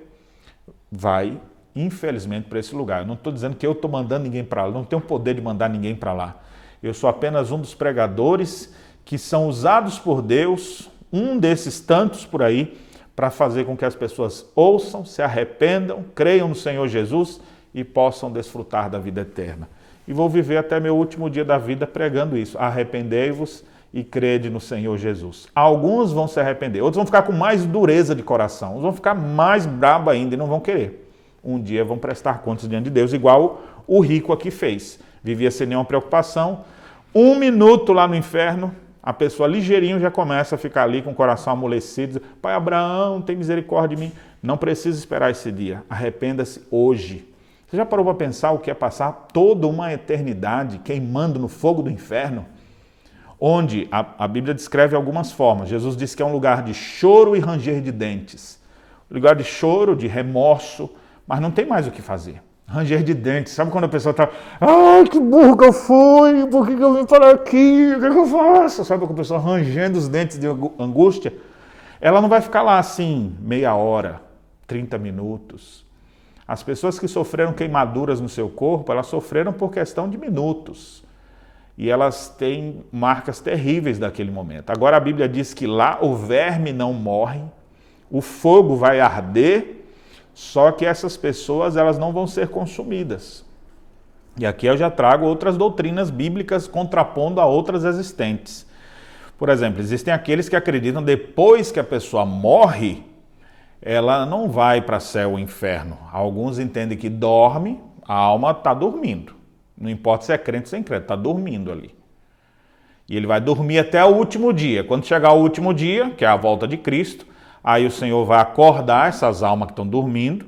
vai, infelizmente, para esse lugar. Eu não estou dizendo que eu estou mandando ninguém para lá, não tenho poder de mandar ninguém para lá. Eu sou apenas um dos pregadores que são usados por Deus, um desses tantos por aí, para fazer com que as pessoas ouçam, se arrependam, creiam no Senhor Jesus e possam desfrutar da vida eterna. E vou viver até meu último dia da vida pregando isso. Arrependei-vos e crede no Senhor Jesus. Alguns vão se arrepender, outros vão ficar com mais dureza de coração, vão ficar mais brabo ainda e não vão querer. Um dia vão prestar contas diante de Deus, igual o rico aqui fez. Vivia sem nenhuma preocupação. Um minuto lá no inferno, a pessoa ligeirinho já começa a ficar ali com o coração amolecido. Pai Abraão, tem misericórdia de mim. Não precisa esperar esse dia. Arrependa-se hoje. Você já parou para pensar o que é passar toda uma eternidade queimando no fogo do inferno? Onde a, a Bíblia descreve algumas formas. Jesus diz que é um lugar de choro e ranger de dentes. Lugar de choro, de remorso, mas não tem mais o que fazer ranger de dentes. Sabe quando a pessoa está, ai, que burro que eu fui, por que, que eu vim parar aqui, o que, que eu faço? Sabe quando a pessoa rangendo os dentes de angústia? Ela não vai ficar lá assim meia hora, 30 minutos. As pessoas que sofreram queimaduras no seu corpo, elas sofreram por questão de minutos. E elas têm marcas terríveis daquele momento. Agora a Bíblia diz que lá o verme não morre, o fogo vai arder só que essas pessoas elas não vão ser consumidas. E aqui eu já trago outras doutrinas bíblicas contrapondo a outras existentes. Por exemplo, existem aqueles que acreditam depois que a pessoa morre, ela não vai para céu ou inferno. Alguns entendem que dorme, a alma está dormindo. Não importa se é crente ou sem crente, está dormindo ali. E ele vai dormir até o último dia. Quando chegar o último dia, que é a volta de Cristo, Aí o Senhor vai acordar essas almas que estão dormindo,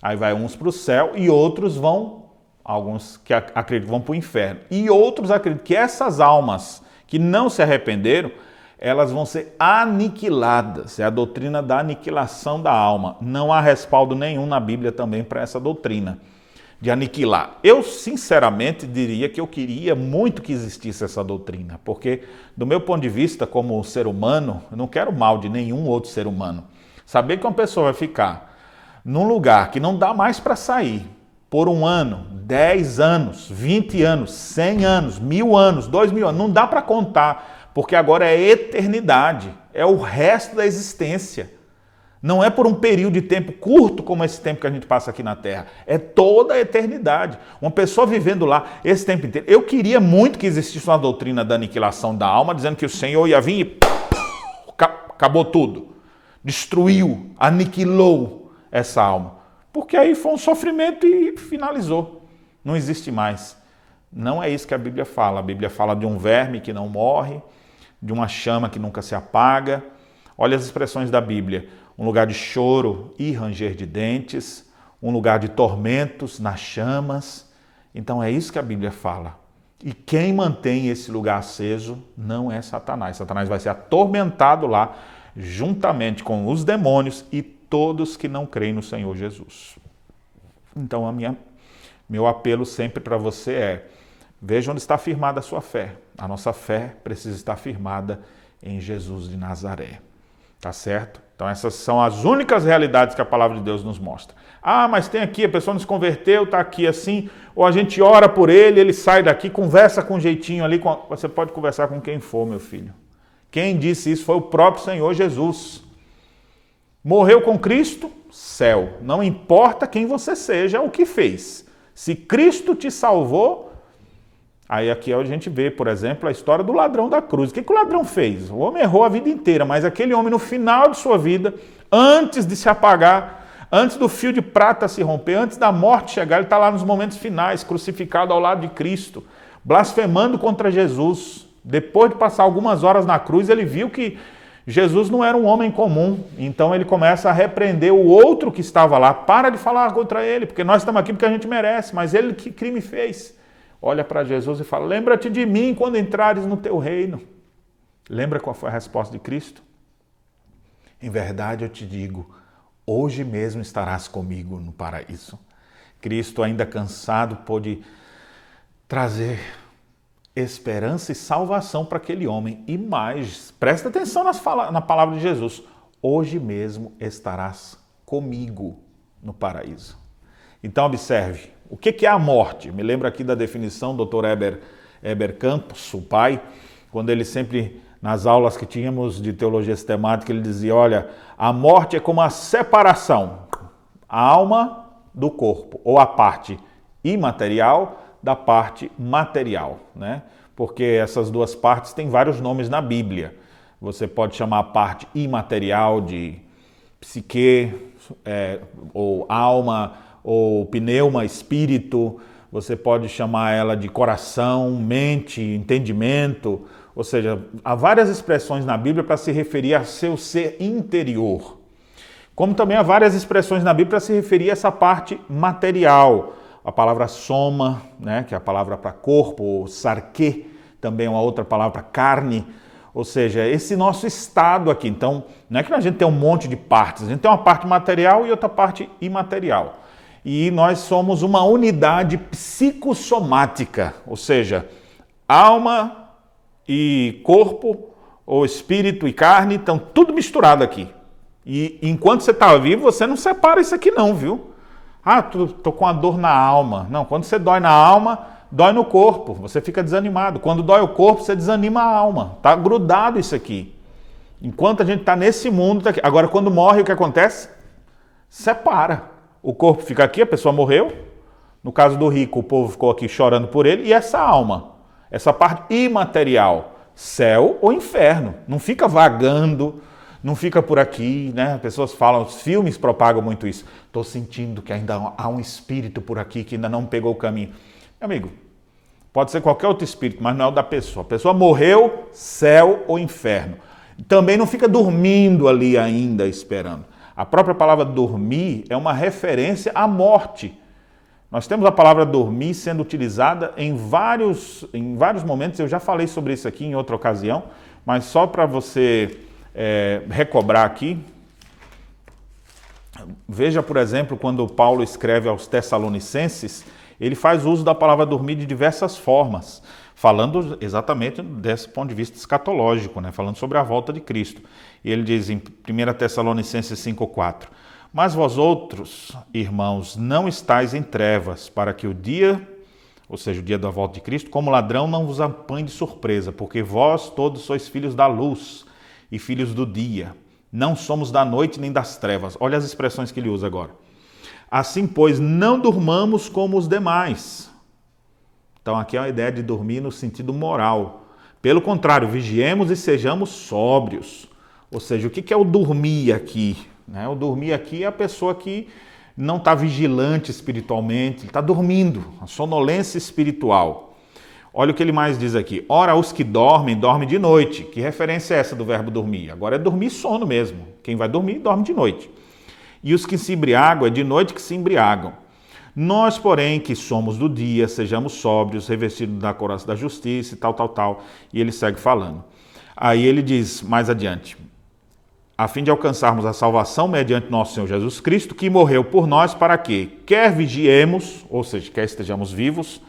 aí vai uns para o céu e outros vão, alguns que acreditam vão para o inferno. E outros acreditam que essas almas que não se arrependeram, elas vão ser aniquiladas. É a doutrina da aniquilação da alma. Não há respaldo nenhum na Bíblia também para essa doutrina de aniquilar. Eu, sinceramente, diria que eu queria muito que existisse essa doutrina, porque, do meu ponto de vista, como ser humano, eu não quero mal de nenhum outro ser humano. Saber que uma pessoa vai ficar num lugar que não dá mais para sair por um ano, 10 anos, 20 anos, 100 anos, mil anos, dois mil anos, não dá para contar, porque agora é eternidade, é o resto da existência. Não é por um período de tempo curto como esse tempo que a gente passa aqui na Terra. É toda a eternidade. Uma pessoa vivendo lá esse tempo inteiro. Eu queria muito que existisse uma doutrina da aniquilação da alma, dizendo que o Senhor ia vir e acabou tudo. Destruiu, aniquilou essa alma. Porque aí foi um sofrimento e finalizou. Não existe mais. Não é isso que a Bíblia fala. A Bíblia fala de um verme que não morre, de uma chama que nunca se apaga. Olha as expressões da Bíblia um lugar de choro e ranger de dentes, um lugar de tormentos nas chamas. Então é isso que a Bíblia fala. E quem mantém esse lugar aceso não é Satanás. Satanás vai ser atormentado lá, juntamente com os demônios e todos que não creem no Senhor Jesus. Então, a minha, meu apelo sempre para você é: veja onde está firmada a sua fé. A nossa fé precisa estar firmada em Jesus de Nazaré. Tá certo? Então, essas são as únicas realidades que a palavra de Deus nos mostra. Ah, mas tem aqui, a pessoa não se converteu, está aqui assim, ou a gente ora por ele, ele sai daqui, conversa com um jeitinho ali. Com... Você pode conversar com quem for, meu filho. Quem disse isso foi o próprio Senhor Jesus. Morreu com Cristo, céu. Não importa quem você seja, o que fez. Se Cristo te salvou, Aí aqui a gente vê, por exemplo, a história do ladrão da cruz. O que, que o ladrão fez? O homem errou a vida inteira, mas aquele homem no final de sua vida, antes de se apagar, Antes do fio de prata se romper, antes da morte chegar, ele está lá nos momentos finais, crucificado ao lado de Cristo, blasfemando contra Jesus. Depois de passar algumas horas na cruz, ele viu que Jesus não era um homem comum, então ele começa a repreender o outro que estava lá. Para de falar contra ele, porque nós estamos aqui porque a gente merece, mas ele que crime fez? Olha para Jesus e fala: Lembra-te de mim quando entrares no teu reino. Lembra qual foi a resposta de Cristo? Em verdade eu te digo, hoje mesmo estarás comigo no paraíso. Cristo, ainda cansado, pôde trazer esperança e salvação para aquele homem. E mais, presta atenção nas na palavra de Jesus: hoje mesmo estarás comigo no paraíso. Então, observe: o que é a morte? Me lembro aqui da definição do Dr. Eber, Eber Campos, o pai, quando ele sempre, nas aulas que tínhamos de teologia sistemática, ele dizia: olha, a morte é como a separação, a alma do corpo, ou a parte imaterial da parte material, né? Porque essas duas partes têm vários nomes na Bíblia. Você pode chamar a parte imaterial de psique, é, ou alma, ou pneuma, espírito. Você pode chamar ela de coração, mente, entendimento. Ou seja, há várias expressões na Bíblia para se referir a seu ser interior. Como também há várias expressões na Bíblia para se referir a essa parte material a palavra soma, né, que é a palavra para corpo, ou sarque, também é uma outra palavra para carne, ou seja, esse nosso estado aqui. Então, não é que a gente tem um monte de partes, a gente tem uma parte material e outra parte imaterial. E nós somos uma unidade psicossomática, ou seja, alma e corpo, ou espírito e carne, estão tudo misturado aqui. E enquanto você está vivo, você não separa isso aqui não, viu? Ah, tô, tô com a dor na alma. Não, quando você dói na alma, dói no corpo. Você fica desanimado. Quando dói o corpo, você desanima a alma. Tá grudado isso aqui. Enquanto a gente está nesse mundo, tá agora quando morre, o que acontece? Separa. O corpo fica aqui, a pessoa morreu. No caso do rico, o povo ficou aqui chorando por ele. E essa alma, essa parte imaterial, céu ou inferno, não fica vagando não fica por aqui, né? As pessoas falam, os filmes propagam muito isso. Estou sentindo que ainda há um espírito por aqui que ainda não pegou o caminho. Meu amigo, pode ser qualquer outro espírito, mas não é o da pessoa. A pessoa morreu, céu ou inferno. Também não fica dormindo ali ainda esperando. A própria palavra dormir é uma referência à morte. Nós temos a palavra dormir sendo utilizada em vários, em vários momentos. Eu já falei sobre isso aqui em outra ocasião, mas só para você é, recobrar aqui. Veja, por exemplo, quando Paulo escreve aos Tessalonicenses, ele faz uso da palavra dormir de diversas formas, falando exatamente desse ponto de vista escatológico, né? falando sobre a volta de Cristo. E ele diz em 1 Tessalonicenses 5,4: Mas vós outros, irmãos, não estáis em trevas, para que o dia, ou seja, o dia da volta de Cristo, como ladrão, não vos apanhe de surpresa, porque vós todos sois filhos da luz e filhos do dia. Não somos da noite nem das trevas. Olha as expressões que ele usa agora. Assim, pois, não durmamos como os demais. Então, aqui é a ideia de dormir no sentido moral. Pelo contrário, vigiemos e sejamos sóbrios. Ou seja, o que é o dormir aqui? Né? O dormir aqui é a pessoa que não está vigilante espiritualmente, está dormindo, a sonolência espiritual. Olha o que ele mais diz aqui. Ora, os que dormem, dormem de noite. Que referência é essa do verbo dormir? Agora é dormir sono mesmo. Quem vai dormir, dorme de noite. E os que se embriagam, é de noite que se embriagam. Nós, porém, que somos do dia, sejamos sóbrios, revestidos da coraça da justiça e tal, tal, tal. E ele segue falando. Aí ele diz mais adiante: a fim de alcançarmos a salvação mediante nosso Senhor Jesus Cristo, que morreu por nós, para que, quer vigiemos, ou seja, quer estejamos vivos,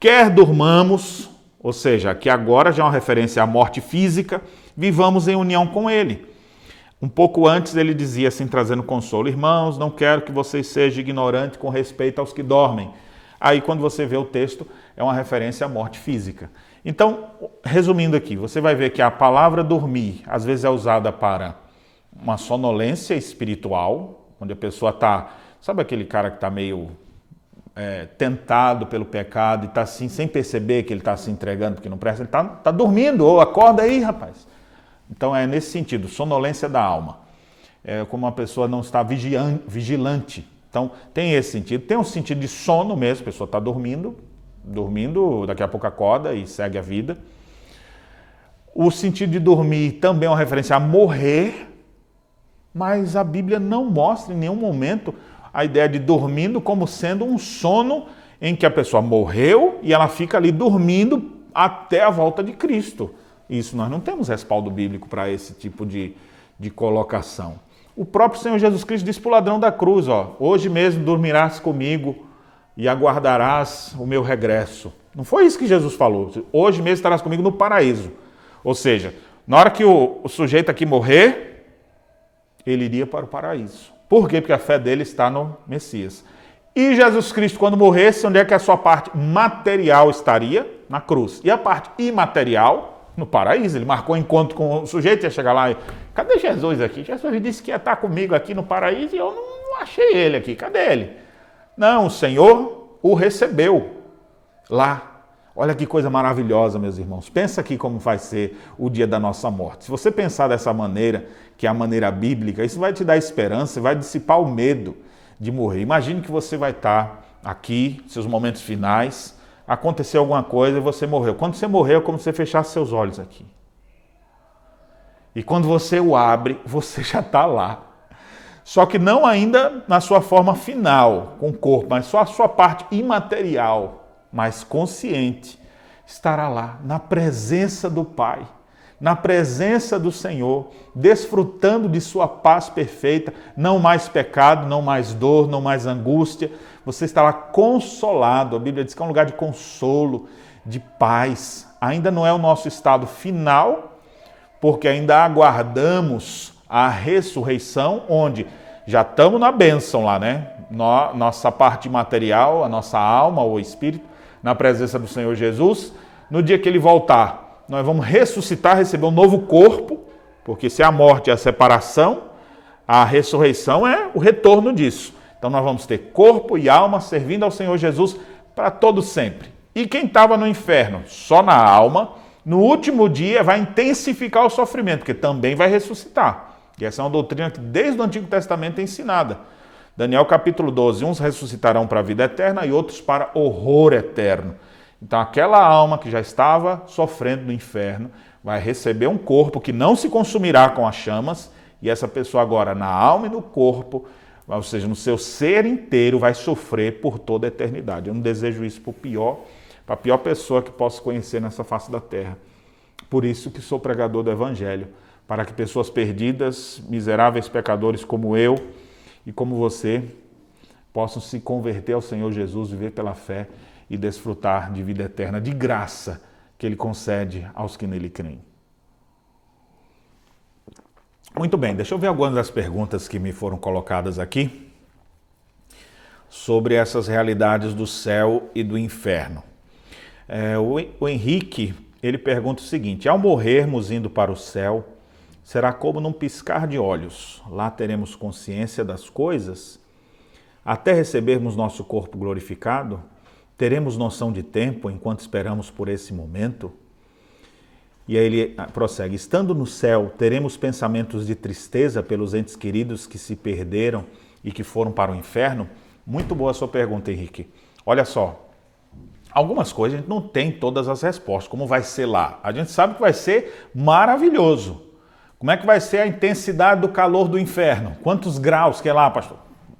Quer durmamos, ou seja, que agora já é uma referência à morte física, vivamos em união com Ele. Um pouco antes ele dizia assim, trazendo consolo: Irmãos, não quero que vocês sejam ignorantes com respeito aos que dormem. Aí, quando você vê o texto, é uma referência à morte física. Então, resumindo aqui, você vai ver que a palavra dormir às vezes é usada para uma sonolência espiritual, onde a pessoa está. Sabe aquele cara que está meio é, tentado pelo pecado e está assim, sem perceber que ele está se entregando porque não presta, ele está tá dormindo, ou acorda aí, rapaz. Então é nesse sentido, sonolência da alma. é como uma pessoa não está vigilante. Então, tem esse sentido. Tem um sentido de sono mesmo, a pessoa está dormindo, dormindo, daqui a pouco acorda e segue a vida. O sentido de dormir também é uma referência a morrer, mas a Bíblia não mostra em nenhum momento a ideia de dormindo como sendo um sono em que a pessoa morreu e ela fica ali dormindo até a volta de Cristo. Isso nós não temos respaldo bíblico para esse tipo de, de colocação. O próprio Senhor Jesus Cristo disse para o ladrão da cruz: ó, hoje mesmo dormirás comigo e aguardarás o meu regresso. Não foi isso que Jesus falou. Hoje mesmo estarás comigo no paraíso. Ou seja, na hora que o, o sujeito aqui morrer, ele iria para o paraíso. Por quê? Porque a fé dele está no Messias. E Jesus Cristo, quando morresse, onde é que a sua parte material estaria? Na cruz. E a parte imaterial? no paraíso. Ele marcou encontro com o sujeito, ia chegar lá e. Cadê Jesus aqui? Jesus disse que ia estar comigo aqui no paraíso e eu não achei ele aqui. Cadê ele? Não, o Senhor o recebeu lá. Olha que coisa maravilhosa, meus irmãos. Pensa aqui como vai ser o dia da nossa morte. Se você pensar dessa maneira, que é a maneira bíblica, isso vai te dar esperança, vai dissipar o medo de morrer. Imagine que você vai estar aqui, seus momentos finais, aconteceu alguma coisa e você morreu. Quando você morreu, é como se você fechasse seus olhos aqui. E quando você o abre, <laughs> você já está lá. Só que não ainda na sua forma final, com o corpo, mas só a sua parte imaterial, mais consciente, estará lá, na presença do Pai, na presença do Senhor, desfrutando de sua paz perfeita, não mais pecado, não mais dor, não mais angústia, você estará consolado. A Bíblia diz que é um lugar de consolo, de paz. Ainda não é o nosso estado final, porque ainda aguardamos a ressurreição, onde já estamos na bênção lá, né? Nossa parte material, a nossa alma, o espírito, na presença do Senhor Jesus. No dia que ele voltar, nós vamos ressuscitar, receber um novo corpo, porque se a morte é a separação, a ressurreição é o retorno disso. Então nós vamos ter corpo e alma servindo ao Senhor Jesus para todo sempre. E quem estava no inferno só na alma, no último dia vai intensificar o sofrimento, porque também vai ressuscitar. E essa é uma doutrina que desde o Antigo Testamento é ensinada. Daniel capítulo 12, uns ressuscitarão para a vida eterna e outros para horror eterno. Então aquela alma que já estava sofrendo no inferno vai receber um corpo que não se consumirá com as chamas, e essa pessoa agora na alma e no corpo ou seja, no seu ser inteiro vai sofrer por toda a eternidade. Eu não desejo isso para pior, para a pior pessoa que posso conhecer nessa face da terra. Por isso que sou pregador do Evangelho, para que pessoas perdidas, miseráveis pecadores como eu e como você, possam se converter ao Senhor Jesus, viver pela fé e desfrutar de vida eterna, de graça que Ele concede aos que nele creem. Muito bem, deixa eu ver algumas das perguntas que me foram colocadas aqui sobre essas realidades do céu e do inferno. É, o, o Henrique ele pergunta o seguinte: ao morrermos indo para o céu, será como num piscar de olhos? Lá teremos consciência das coisas? Até recebermos nosso corpo glorificado? Teremos noção de tempo enquanto esperamos por esse momento? E aí ele ah, prossegue: Estando no céu, teremos pensamentos de tristeza pelos entes queridos que se perderam e que foram para o inferno? Muito boa a sua pergunta, Henrique. Olha só, algumas coisas a gente não tem todas as respostas. Como vai ser lá? A gente sabe que vai ser maravilhoso. Como é que vai ser a intensidade do calor do inferno? Quantos graus que é lá, pastor?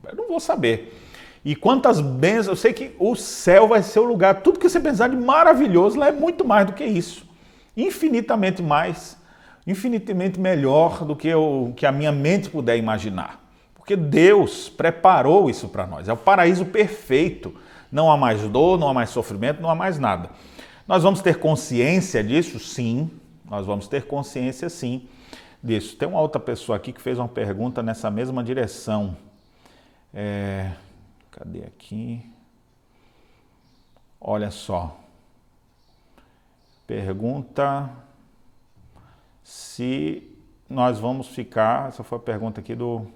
Eu não vou saber. E quantas bênçãos, eu sei que o céu vai ser o lugar, tudo que você pensar de maravilhoso lá é muito mais do que isso infinitamente mais, infinitamente melhor do que o que a minha mente puder imaginar. Porque Deus preparou isso para nós. É o paraíso perfeito. Não há mais dor, não há mais sofrimento, não há mais nada. Nós vamos ter consciência disso? Sim. Nós vamos ter consciência sim disso. Tem uma outra pessoa aqui que fez uma pergunta nessa mesma direção. É... Cadê aqui? Olha só pergunta se nós vamos ficar. Essa foi a pergunta aqui do,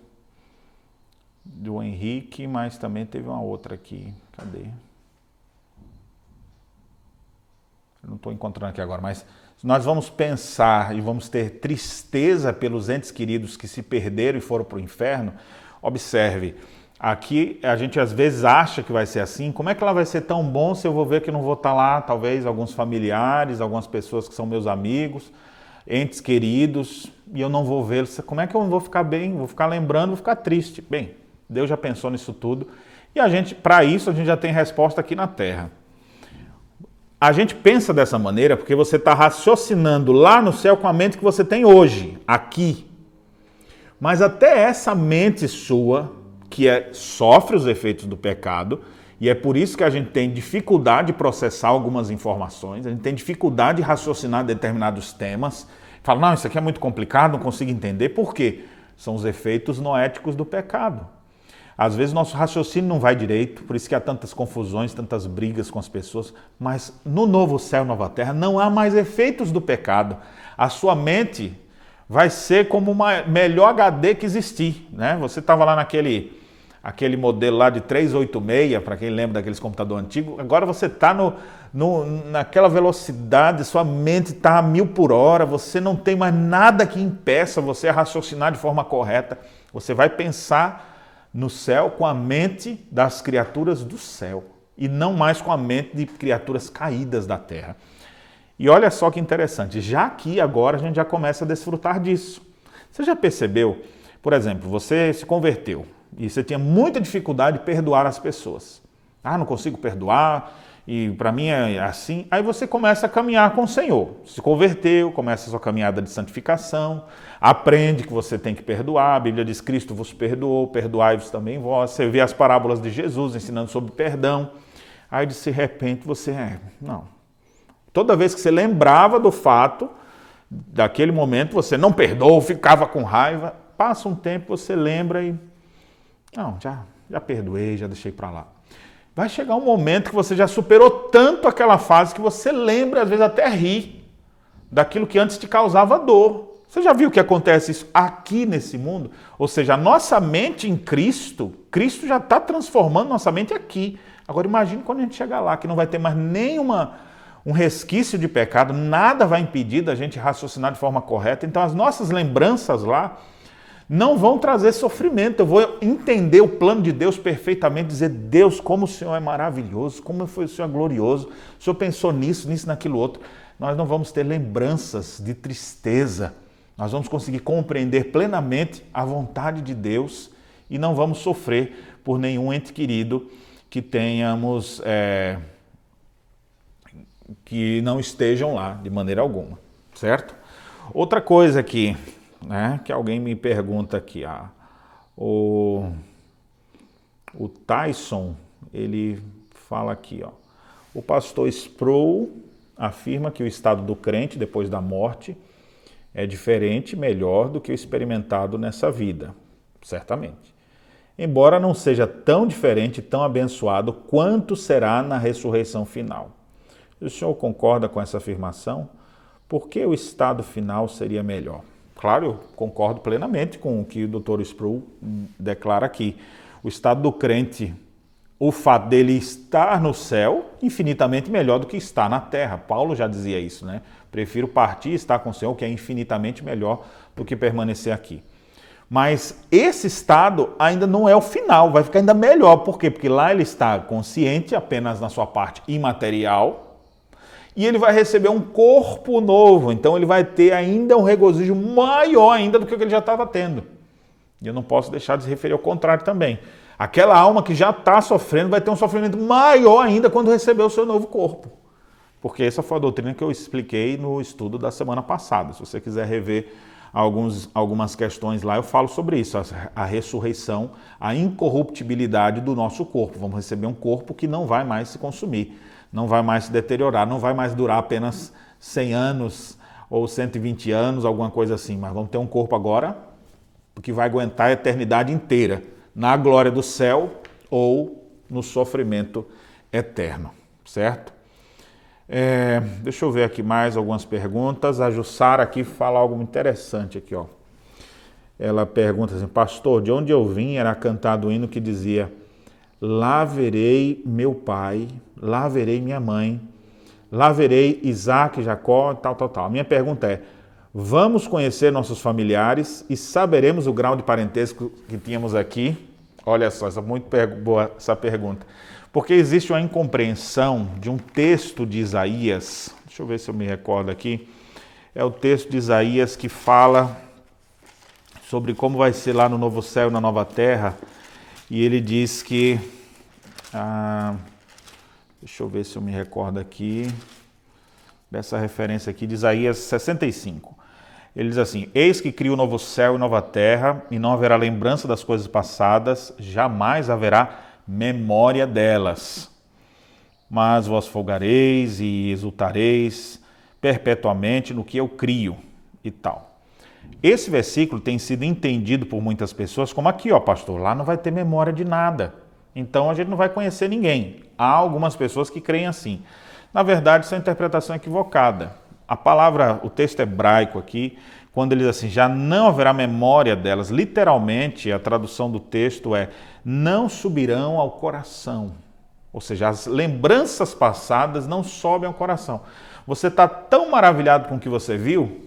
do Henrique, mas também teve uma outra aqui. Cadê? Não estou encontrando aqui agora, mas nós vamos pensar e vamos ter tristeza pelos entes queridos que se perderam e foram para o inferno, observe, aqui a gente às vezes acha que vai ser assim, como é que ela vai ser tão bom se eu vou ver que não vou estar lá, talvez alguns familiares, algumas pessoas que são meus amigos, entes queridos, e eu não vou vê-los, como é que eu vou ficar bem? Vou ficar lembrando, vou ficar triste. Bem, Deus já pensou nisso tudo, e a gente, para isso, a gente já tem resposta aqui na Terra. A gente pensa dessa maneira porque você está raciocinando lá no céu com a mente que você tem hoje, aqui. Mas até essa mente sua, que é, sofre os efeitos do pecado, e é por isso que a gente tem dificuldade de processar algumas informações, a gente tem dificuldade de raciocinar determinados temas. Fala, não, isso aqui é muito complicado, não consigo entender. Por quê? São os efeitos noéticos do pecado. Às vezes nosso raciocínio não vai direito, por isso que há tantas confusões, tantas brigas com as pessoas, mas no novo céu, nova terra, não há mais efeitos do pecado. A sua mente vai ser como o melhor HD que existir, né? Você estava lá naquele aquele modelo lá de 386, para quem lembra daqueles computadores antigos, agora você está no, no, naquela velocidade, sua mente está a mil por hora, você não tem mais nada que impeça você a raciocinar de forma correta. Você vai pensar no céu com a mente das criaturas do céu e não mais com a mente de criaturas caídas da terra. E olha só que interessante, já aqui agora a gente já começa a desfrutar disso. Você já percebeu, por exemplo, você se converteu e você tinha muita dificuldade de perdoar as pessoas. Ah, não consigo perdoar, e para mim é assim. Aí você começa a caminhar com o Senhor. Se converteu, começa a sua caminhada de santificação, aprende que você tem que perdoar. A Bíblia diz: Cristo vos perdoou, perdoai-vos também vós. Você vê as parábolas de Jesus ensinando sobre perdão. Aí de repente você é, não. Toda vez que você lembrava do fato, daquele momento você não perdoou, ficava com raiva. Passa um tempo, você lembra e. Não, já, já perdoei, já deixei para lá. Vai chegar um momento que você já superou tanto aquela fase que você lembra, às vezes até ri, daquilo que antes te causava dor. Você já viu que acontece isso aqui nesse mundo? Ou seja, a nossa mente em Cristo, Cristo já está transformando nossa mente aqui. Agora imagine quando a gente chegar lá, que não vai ter mais nenhuma um resquício de pecado, nada vai impedir da gente raciocinar de forma correta. Então as nossas lembranças lá não vão trazer sofrimento. Eu vou entender o plano de Deus perfeitamente, dizer: Deus, como o Senhor é maravilhoso, como foi o Senhor glorioso, o Senhor pensou nisso, nisso, naquilo outro. Nós não vamos ter lembranças de tristeza, nós vamos conseguir compreender plenamente a vontade de Deus e não vamos sofrer por nenhum ente querido que tenhamos. É, que não estejam lá de maneira alguma, certo? Outra coisa que né? Que alguém me pergunta aqui, ah, o, o Tyson, ele fala aqui, ó, o pastor Sproul afirma que o estado do crente depois da morte é diferente, melhor do que o experimentado nessa vida, certamente. Embora não seja tão diferente, tão abençoado quanto será na ressurreição final. O senhor concorda com essa afirmação? Por que o estado final seria melhor? Claro, eu concordo plenamente com o que o Dr. Sproul declara aqui. O estado do crente, o fato dele estar no céu, infinitamente melhor do que estar na terra. Paulo já dizia isso, né? Prefiro partir e estar com o Senhor, que é infinitamente melhor do que permanecer aqui. Mas esse estado ainda não é o final, vai ficar ainda melhor. Por quê? Porque lá ele está consciente apenas na sua parte imaterial, e ele vai receber um corpo novo, então ele vai ter ainda um regozijo maior ainda do que ele já estava tendo. E eu não posso deixar de se referir ao contrário também. Aquela alma que já está sofrendo vai ter um sofrimento maior ainda quando receber o seu novo corpo. Porque essa foi a doutrina que eu expliquei no estudo da semana passada. Se você quiser rever alguns, algumas questões lá, eu falo sobre isso, a, a ressurreição, a incorruptibilidade do nosso corpo. Vamos receber um corpo que não vai mais se consumir não vai mais se deteriorar, não vai mais durar apenas 100 anos ou 120 anos, alguma coisa assim, mas vamos ter um corpo agora que vai aguentar a eternidade inteira, na glória do céu ou no sofrimento eterno, certo? É, deixa eu ver aqui mais algumas perguntas. A Jussara aqui fala algo interessante aqui, ó. Ela pergunta assim, pastor, de onde eu vim era cantado o hino que dizia Lá verei meu pai, lá verei minha mãe, Lá verei Isaac, Jacó, tal, tal, tal. A minha pergunta é: vamos conhecer nossos familiares e saberemos o grau de parentesco que tínhamos aqui? Olha só, essa é muito boa essa pergunta. Porque existe uma incompreensão de um texto de Isaías. Deixa eu ver se eu me recordo aqui. É o texto de Isaías que fala sobre como vai ser lá no novo céu e na nova terra. E ele diz que. Ah, deixa eu ver se eu me recordo aqui. Dessa referência aqui de Isaías 65. Ele diz assim: Eis que crio o novo céu e nova terra, e não haverá lembrança das coisas passadas, jamais haverá memória delas. Mas vós folgareis e exultareis perpetuamente no que eu crio e tal. Esse versículo tem sido entendido por muitas pessoas como aqui, ó, pastor, lá não vai ter memória de nada. Então a gente não vai conhecer ninguém. Há algumas pessoas que creem assim. Na verdade, isso é uma interpretação equivocada. A palavra, o texto hebraico aqui, quando ele diz assim, já não haverá memória delas, literalmente a tradução do texto é não subirão ao coração. Ou seja, as lembranças passadas não sobem ao coração. Você está tão maravilhado com o que você viu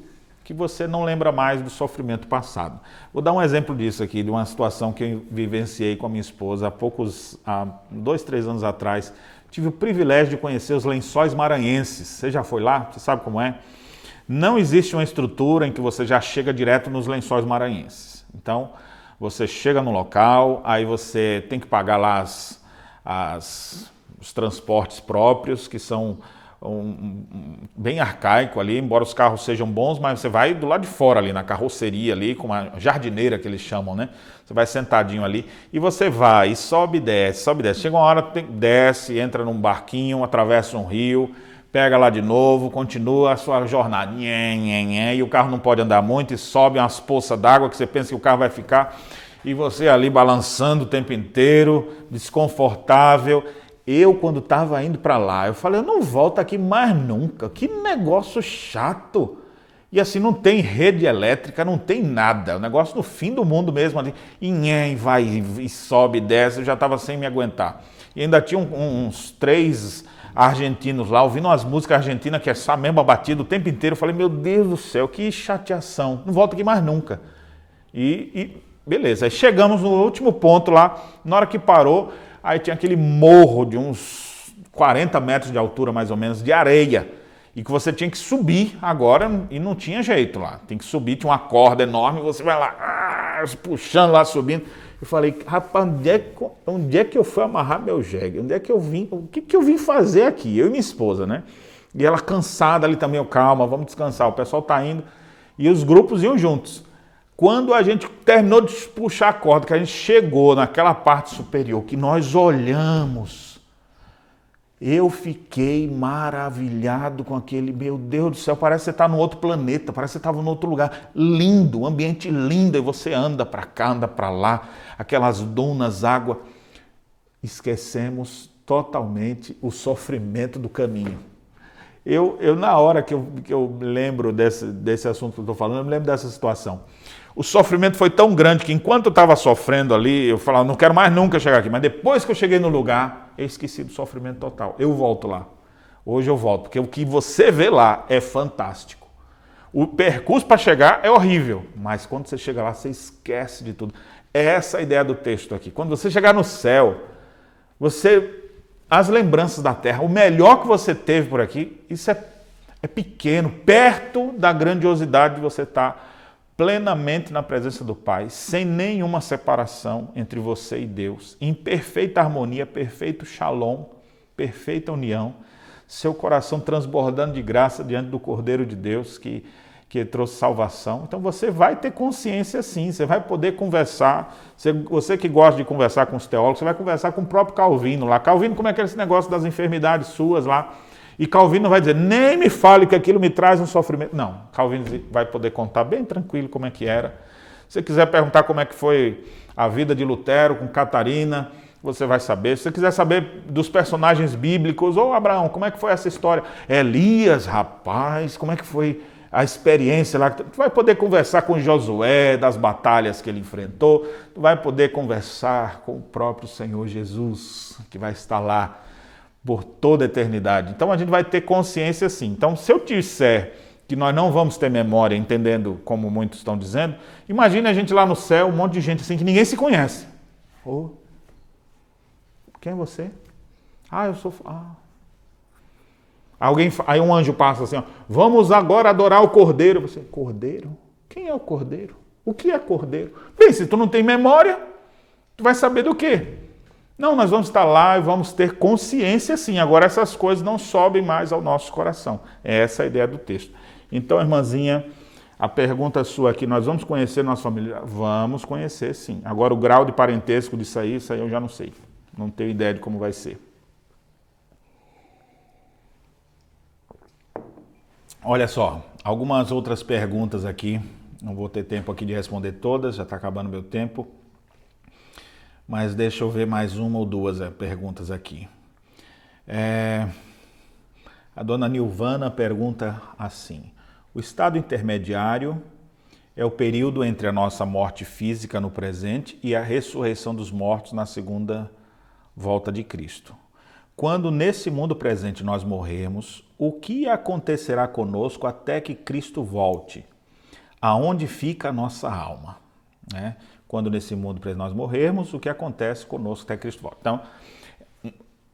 que você não lembra mais do sofrimento passado. Vou dar um exemplo disso aqui, de uma situação que eu vivenciei com a minha esposa há poucos, há dois, três anos atrás. Tive o privilégio de conhecer os lençóis maranhenses. Você já foi lá? Você sabe como é? Não existe uma estrutura em que você já chega direto nos lençóis maranhenses. Então, você chega no local, aí você tem que pagar lá as, as, os transportes próprios, que são um, um, bem arcaico ali, embora os carros sejam bons, mas você vai do lado de fora ali, na carroceria ali, com uma jardineira que eles chamam, né? Você vai sentadinho ali e você vai, e sobe e desce, sobe e desce. Chega uma hora, desce, entra num barquinho, atravessa um rio, pega lá de novo, continua a sua jornada. Nhê, nhê, nhê, e o carro não pode andar muito e sobe umas poças d'água que você pensa que o carro vai ficar. E você ali balançando o tempo inteiro, desconfortável. Eu, quando estava indo para lá, eu falei, eu não volto aqui mais nunca. Que negócio chato. E assim, não tem rede elétrica, não tem nada. O negócio no fim do mundo mesmo ali. E vai e sobe desce. Eu já estava sem me aguentar. E ainda tinha uns três argentinos lá, ouvindo umas músicas argentinas que é só mesmo batida o tempo inteiro. Eu falei, meu Deus do céu, que chateação. Não volto aqui mais nunca. E, e beleza. Aí chegamos no último ponto lá. Na hora que parou, Aí tinha aquele morro de uns 40 metros de altura, mais ou menos, de areia. E que você tinha que subir agora e não tinha jeito lá. Tem que subir, tinha uma corda enorme, você vai lá, ah, puxando lá, subindo. Eu falei, rapaz, onde é, que, onde é que eu fui amarrar meu jegue? Onde é que eu vim? O que, que eu vim fazer aqui? Eu e minha esposa, né? E ela cansada ali também, eu, calma, vamos descansar. O pessoal tá indo. E os grupos iam juntos. Quando a gente terminou de puxar a corda, que a gente chegou naquela parte superior, que nós olhamos, eu fiquei maravilhado com aquele, meu Deus do céu, parece que você está no outro planeta, parece que você estava em outro lugar. Lindo, um ambiente lindo, e você anda para cá, anda para lá, aquelas dunas, água. Esquecemos totalmente o sofrimento do caminho. Eu, eu na hora que eu, que eu lembro desse, desse assunto que eu estou falando, eu me lembro dessa situação o sofrimento foi tão grande que enquanto eu estava sofrendo ali, eu falava, não quero mais nunca chegar aqui. Mas depois que eu cheguei no lugar, eu esqueci do sofrimento total. Eu volto lá. Hoje eu volto, porque o que você vê lá é fantástico. O percurso para chegar é horrível, mas quando você chega lá, você esquece de tudo. É essa a ideia do texto aqui. Quando você chegar no céu, você as lembranças da terra, o melhor que você teve por aqui, isso é, é pequeno, perto da grandiosidade de você estar tá plenamente na presença do Pai, sem nenhuma separação entre você e Deus, em perfeita harmonia, perfeito shalom, perfeita união, seu coração transbordando de graça diante do Cordeiro de Deus que, que trouxe salvação. Então você vai ter consciência sim, você vai poder conversar. Você, você que gosta de conversar com os teólogos, você vai conversar com o próprio Calvino lá. Calvino, como é que é esse negócio das enfermidades suas lá? E Calvino vai dizer, nem me fale que aquilo me traz um sofrimento. Não, Calvino vai poder contar bem tranquilo como é que era. Se você quiser perguntar como é que foi a vida de Lutero com Catarina, você vai saber. Se você quiser saber dos personagens bíblicos, ou Abraão, como é que foi essa história? Elias, rapaz, como é que foi a experiência lá? Tu vai poder conversar com Josué, das batalhas que ele enfrentou, tu vai poder conversar com o próprio Senhor Jesus, que vai estar lá por toda a eternidade. Então a gente vai ter consciência assim. Então, se eu disser que nós não vamos ter memória, entendendo como muitos estão dizendo, imagine a gente lá no céu, um monte de gente assim que ninguém se conhece. Oh, quem é você? Ah, eu sou. Ah. Alguém, aí um anjo passa assim, ó, vamos agora adorar o cordeiro. Você, cordeiro? Quem é o cordeiro? O que é cordeiro? Bem, se tu não tem memória, tu vai saber do quê? Não, nós vamos estar lá e vamos ter consciência sim. Agora essas coisas não sobem mais ao nosso coração. É essa a ideia do texto. Então, irmãzinha, a pergunta sua aqui, nós vamos conhecer nossa família? Vamos conhecer sim. Agora o grau de parentesco disso aí, isso aí eu já não sei. Não tenho ideia de como vai ser. Olha só, algumas outras perguntas aqui. Não vou ter tempo aqui de responder todas, já está acabando meu tempo. Mas deixa eu ver mais uma ou duas é, perguntas aqui. É... A dona Nilvana pergunta assim: O estado intermediário é o período entre a nossa morte física no presente e a ressurreição dos mortos na segunda volta de Cristo. Quando nesse mundo presente nós morrermos, o que acontecerá conosco até que Cristo volte? Aonde fica a nossa alma? Né? Quando nesse mundo para nós morrermos, o que acontece conosco até Cristo volta. Então,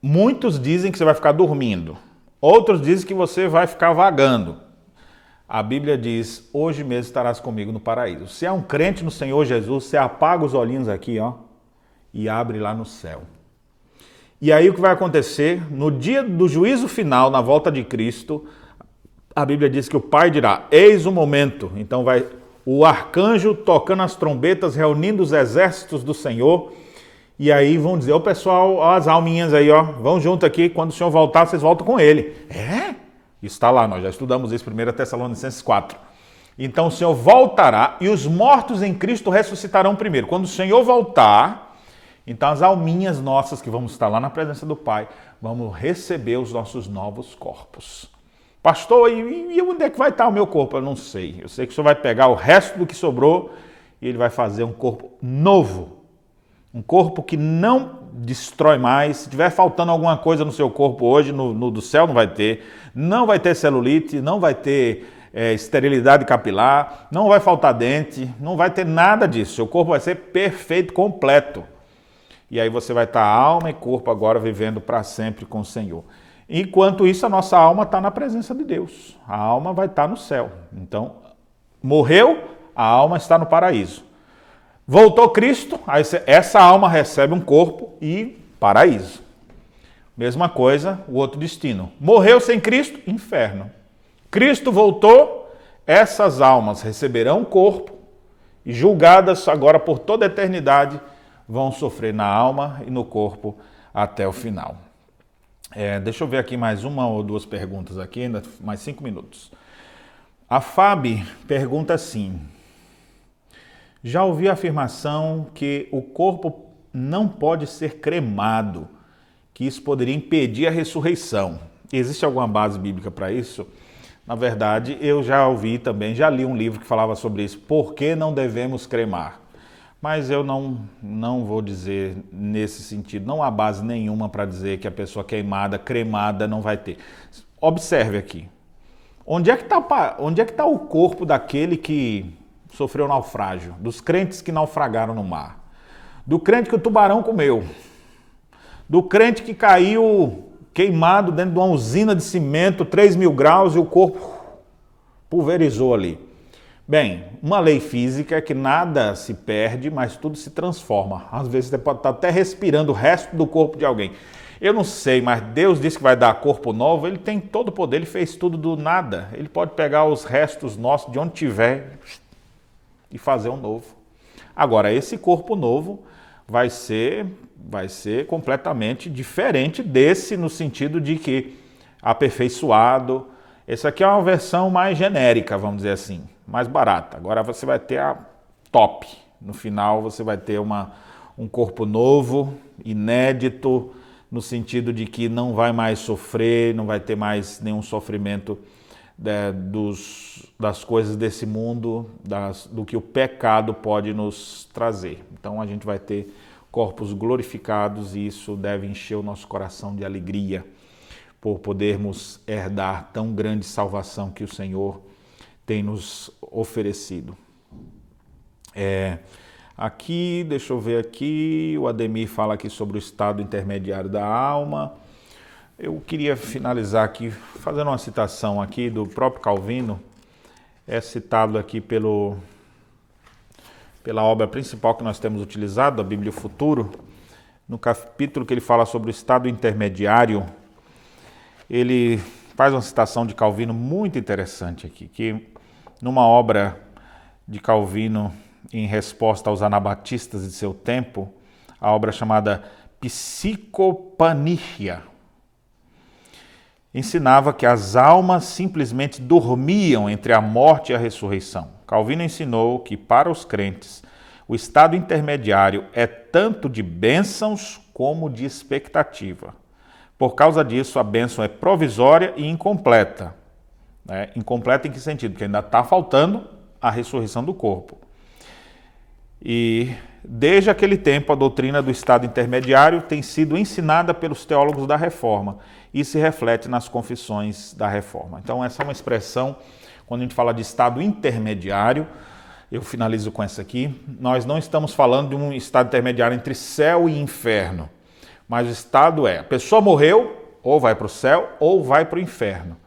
muitos dizem que você vai ficar dormindo, outros dizem que você vai ficar vagando. A Bíblia diz: Hoje mesmo estarás comigo no paraíso. Se é um crente no Senhor Jesus, você apaga os olhinhos aqui, ó, e abre lá no céu. E aí o que vai acontecer? No dia do juízo final, na volta de Cristo, a Bíblia diz que o Pai dirá: Eis o momento. Então vai o arcanjo tocando as trombetas, reunindo os exércitos do Senhor. E aí vão dizer, ô pessoal, ó, as alminhas aí, ó, vão junto aqui, quando o Senhor voltar, vocês voltam com ele. É? Está lá, nós já estudamos isso, 1 Tessalonicenses 4. Então o Senhor voltará e os mortos em Cristo ressuscitarão primeiro. Quando o Senhor voltar, então as alminhas nossas que vamos estar lá na presença do Pai, vamos receber os nossos novos corpos. Pastor, e, e onde é que vai estar o meu corpo? Eu não sei. Eu sei que o senhor vai pegar o resto do que sobrou e ele vai fazer um corpo novo. Um corpo que não destrói mais. Se tiver faltando alguma coisa no seu corpo hoje, no, no do céu não vai ter. Não vai ter celulite, não vai ter é, esterilidade capilar, não vai faltar dente, não vai ter nada disso. Seu corpo vai ser perfeito, completo. E aí você vai estar alma e corpo agora vivendo para sempre com o Senhor. Enquanto isso, a nossa alma está na presença de Deus. A alma vai estar tá no céu. Então, morreu, a alma está no paraíso. Voltou Cristo, essa alma recebe um corpo e paraíso. Mesma coisa, o outro destino. Morreu sem Cristo, inferno. Cristo voltou, essas almas receberão um corpo e julgadas agora por toda a eternidade vão sofrer na alma e no corpo até o final. É, deixa eu ver aqui mais uma ou duas perguntas aqui, ainda mais cinco minutos. A Fábio pergunta assim: Já ouvi a afirmação que o corpo não pode ser cremado, que isso poderia impedir a ressurreição. Existe alguma base bíblica para isso? Na verdade, eu já ouvi também, já li um livro que falava sobre isso. Por que não devemos cremar? Mas eu não, não vou dizer nesse sentido, não há base nenhuma para dizer que a pessoa queimada, cremada não vai ter. Observe aqui. Onde é que está é tá o corpo daquele que sofreu naufrágio? Dos crentes que naufragaram no mar? Do crente que o tubarão comeu? Do crente que caiu queimado dentro de uma usina de cimento, 3 mil graus, e o corpo pulverizou ali? Bem, uma lei física é que nada se perde, mas tudo se transforma. Às vezes você pode estar até respirando o resto do corpo de alguém. Eu não sei, mas Deus disse que vai dar corpo novo, ele tem todo o poder, ele fez tudo do nada. Ele pode pegar os restos nossos de onde tiver e fazer um novo. Agora, esse corpo novo vai ser vai ser completamente diferente desse no sentido de que aperfeiçoado. Esse aqui é uma versão mais genérica, vamos dizer assim mais barata. Agora você vai ter a top. No final você vai ter uma, um corpo novo, inédito, no sentido de que não vai mais sofrer, não vai ter mais nenhum sofrimento né, dos, das coisas desse mundo, das, do que o pecado pode nos trazer. Então a gente vai ter corpos glorificados e isso deve encher o nosso coração de alegria. por podermos herdar tão grande salvação que o Senhor tem nos oferecido. É, aqui, deixa eu ver aqui, o Ademir fala aqui sobre o estado intermediário da alma. Eu queria finalizar aqui fazendo uma citação aqui do próprio Calvino, é citado aqui pelo, pela obra principal que nós temos utilizado, a Bíblia Futuro, no capítulo que ele fala sobre o estado intermediário, ele faz uma citação de Calvino muito interessante aqui, que numa obra de Calvino em resposta aos anabatistas de seu tempo, a obra chamada Psicopania, ensinava que as almas simplesmente dormiam entre a morte e a ressurreição. Calvino ensinou que para os crentes o estado intermediário é tanto de bênçãos como de expectativa. Por causa disso, a bênção é provisória e incompleta. Né? Incompleta em que sentido? Porque ainda está faltando a ressurreição do corpo. E desde aquele tempo, a doutrina do estado intermediário tem sido ensinada pelos teólogos da reforma e se reflete nas confissões da reforma. Então, essa é uma expressão, quando a gente fala de estado intermediário, eu finalizo com essa aqui. Nós não estamos falando de um estado intermediário entre céu e inferno. Mas o estado é: a pessoa morreu, ou vai para o céu, ou vai para o inferno.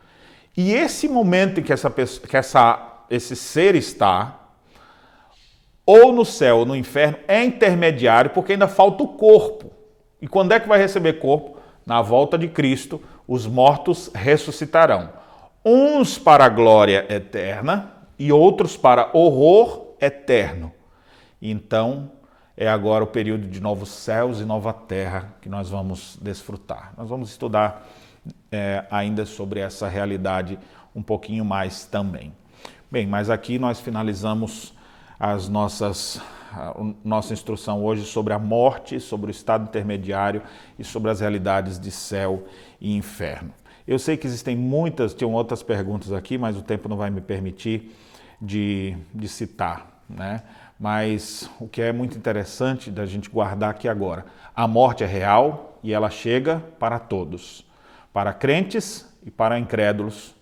E esse momento em que, essa pessoa, que essa, esse ser está, ou no céu ou no inferno, é intermediário, porque ainda falta o corpo. E quando é que vai receber corpo? Na volta de Cristo, os mortos ressuscitarão. Uns para a glória eterna e outros para horror eterno. Então, é agora o período de novos céus e nova terra que nós vamos desfrutar. Nós vamos estudar é, ainda sobre essa realidade um pouquinho mais também. Bem, mas aqui nós finalizamos as nossas a nossa instrução hoje sobre a morte, sobre o estado intermediário e sobre as realidades de céu e inferno. Eu sei que existem muitas, tinham outras perguntas aqui, mas o tempo não vai me permitir de, de citar, né? Mas o que é muito interessante da gente guardar aqui agora, a morte é real e ela chega para todos, para crentes e para incrédulos.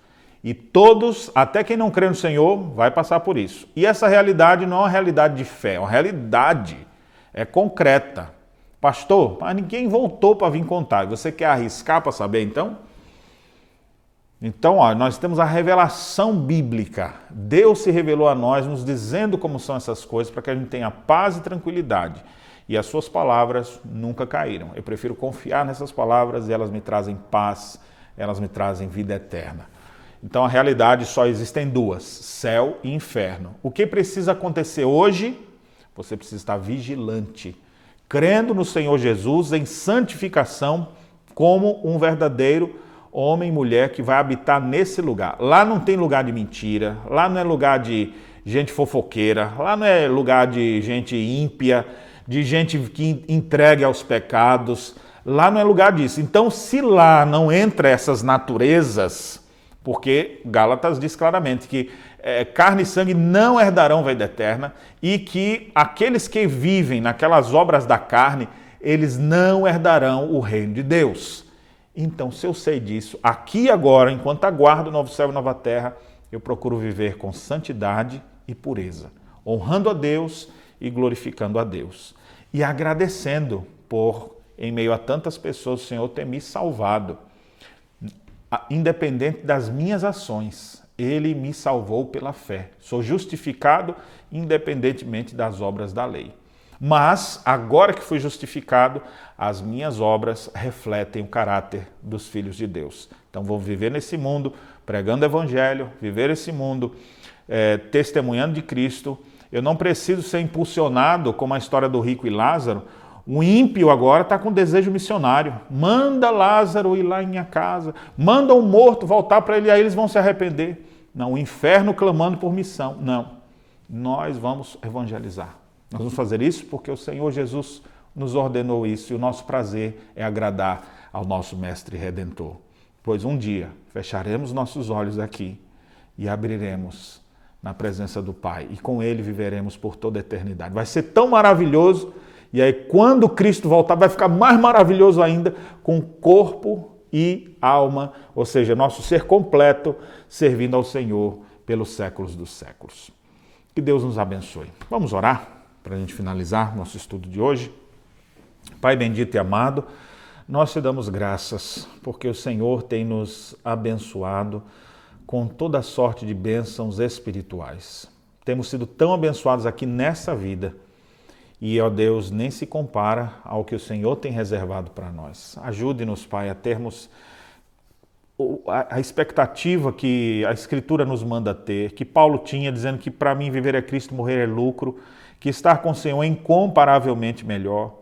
E todos, até quem não crê no Senhor, vai passar por isso. E essa realidade não é uma realidade de fé, é uma realidade, é concreta. Pastor, mas ninguém voltou para vir contar. Você quer arriscar para saber então? Então, ó, nós temos a revelação bíblica. Deus se revelou a nós, nos dizendo como são essas coisas, para que a gente tenha paz e tranquilidade. E as suas palavras nunca caíram. Eu prefiro confiar nessas palavras e elas me trazem paz, elas me trazem vida eterna. Então, a realidade só existem duas: céu e inferno. O que precisa acontecer hoje? Você precisa estar vigilante, crendo no Senhor Jesus em santificação como um verdadeiro homem e mulher que vai habitar nesse lugar. Lá não tem lugar de mentira, lá não é lugar de gente fofoqueira, lá não é lugar de gente ímpia, de gente que entregue aos pecados. Lá não é lugar disso. Então, se lá não entra essas naturezas, porque Gálatas diz claramente que é, carne e sangue não herdarão vida eterna e que aqueles que vivem naquelas obras da carne, eles não herdarão o reino de Deus. Então, se eu sei disso, aqui agora, enquanto aguardo o novo céu e nova terra, eu procuro viver com santidade e pureza, honrando a Deus e glorificando a Deus. E agradecendo por, em meio a tantas pessoas, o Senhor ter me salvado. Independente das minhas ações, Ele me salvou pela fé. Sou justificado independentemente das obras da lei. Mas, agora que fui justificado, as minhas obras refletem o caráter dos filhos de Deus. Então, vou viver nesse mundo, pregando o Evangelho, viver esse mundo, é, testemunhando de Cristo. Eu não preciso ser impulsionado, como a história do rico e Lázaro. O ímpio agora está com desejo missionário. Manda Lázaro ir lá em minha casa. Manda um morto voltar para ele, aí eles vão se arrepender. Não, o inferno clamando por missão. Não. Nós vamos evangelizar. Nós vamos fazer isso porque o Senhor Jesus nos ordenou isso e o nosso prazer é agradar ao nosso Mestre Redentor. Pois um dia fecharemos nossos olhos aqui e abriremos na presença do Pai e com Ele viveremos por toda a eternidade. Vai ser tão maravilhoso e aí quando Cristo voltar vai ficar mais maravilhoso ainda com corpo e alma, ou seja, nosso ser completo, servindo ao Senhor pelos séculos dos séculos. Que Deus nos abençoe. Vamos orar para a gente finalizar nosso estudo de hoje. Pai bendito e amado, nós te damos graças porque o Senhor tem nos abençoado com toda sorte de bênçãos espirituais. Temos sido tão abençoados aqui nessa vida e, ó Deus, nem se compara ao que o Senhor tem reservado para nós. Ajude-nos, Pai, a termos a expectativa que a Escritura nos manda ter, que Paulo tinha, dizendo que para mim viver é Cristo, morrer é lucro, que estar com o Senhor é incomparavelmente melhor,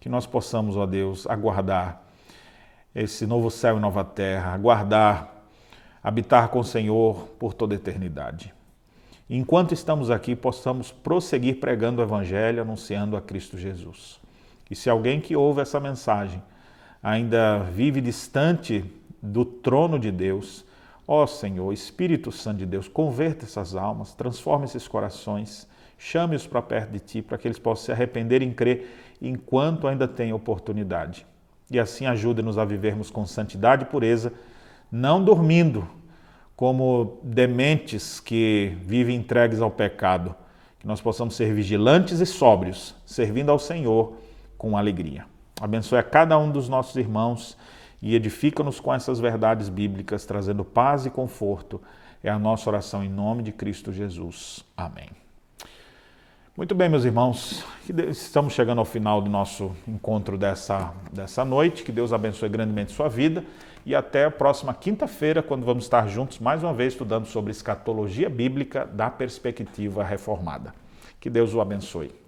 que nós possamos, ó Deus, aguardar esse novo céu e nova terra, aguardar habitar com o Senhor por toda eternidade. Enquanto estamos aqui, possamos prosseguir pregando o Evangelho, anunciando a Cristo Jesus. E se alguém que ouve essa mensagem ainda vive distante do trono de Deus, ó Senhor, Espírito Santo de Deus, converta essas almas, transforma esses corações, chame-os para perto de Ti, para que eles possam se arrepender e crer enquanto ainda tem oportunidade. E assim ajude-nos a vivermos com santidade e pureza, não dormindo como dementes que vivem entregues ao pecado, que nós possamos ser vigilantes e sóbrios, servindo ao Senhor com alegria. Abençoe a cada um dos nossos irmãos e edifica-nos com essas verdades bíblicas, trazendo paz e conforto. É a nossa oração em nome de Cristo Jesus. Amém. Muito bem, meus irmãos, estamos chegando ao final do nosso encontro dessa, dessa noite. Que Deus abençoe grandemente sua vida e até a próxima quinta-feira, quando vamos estar juntos mais uma vez estudando sobre escatologia bíblica da perspectiva reformada. Que Deus o abençoe.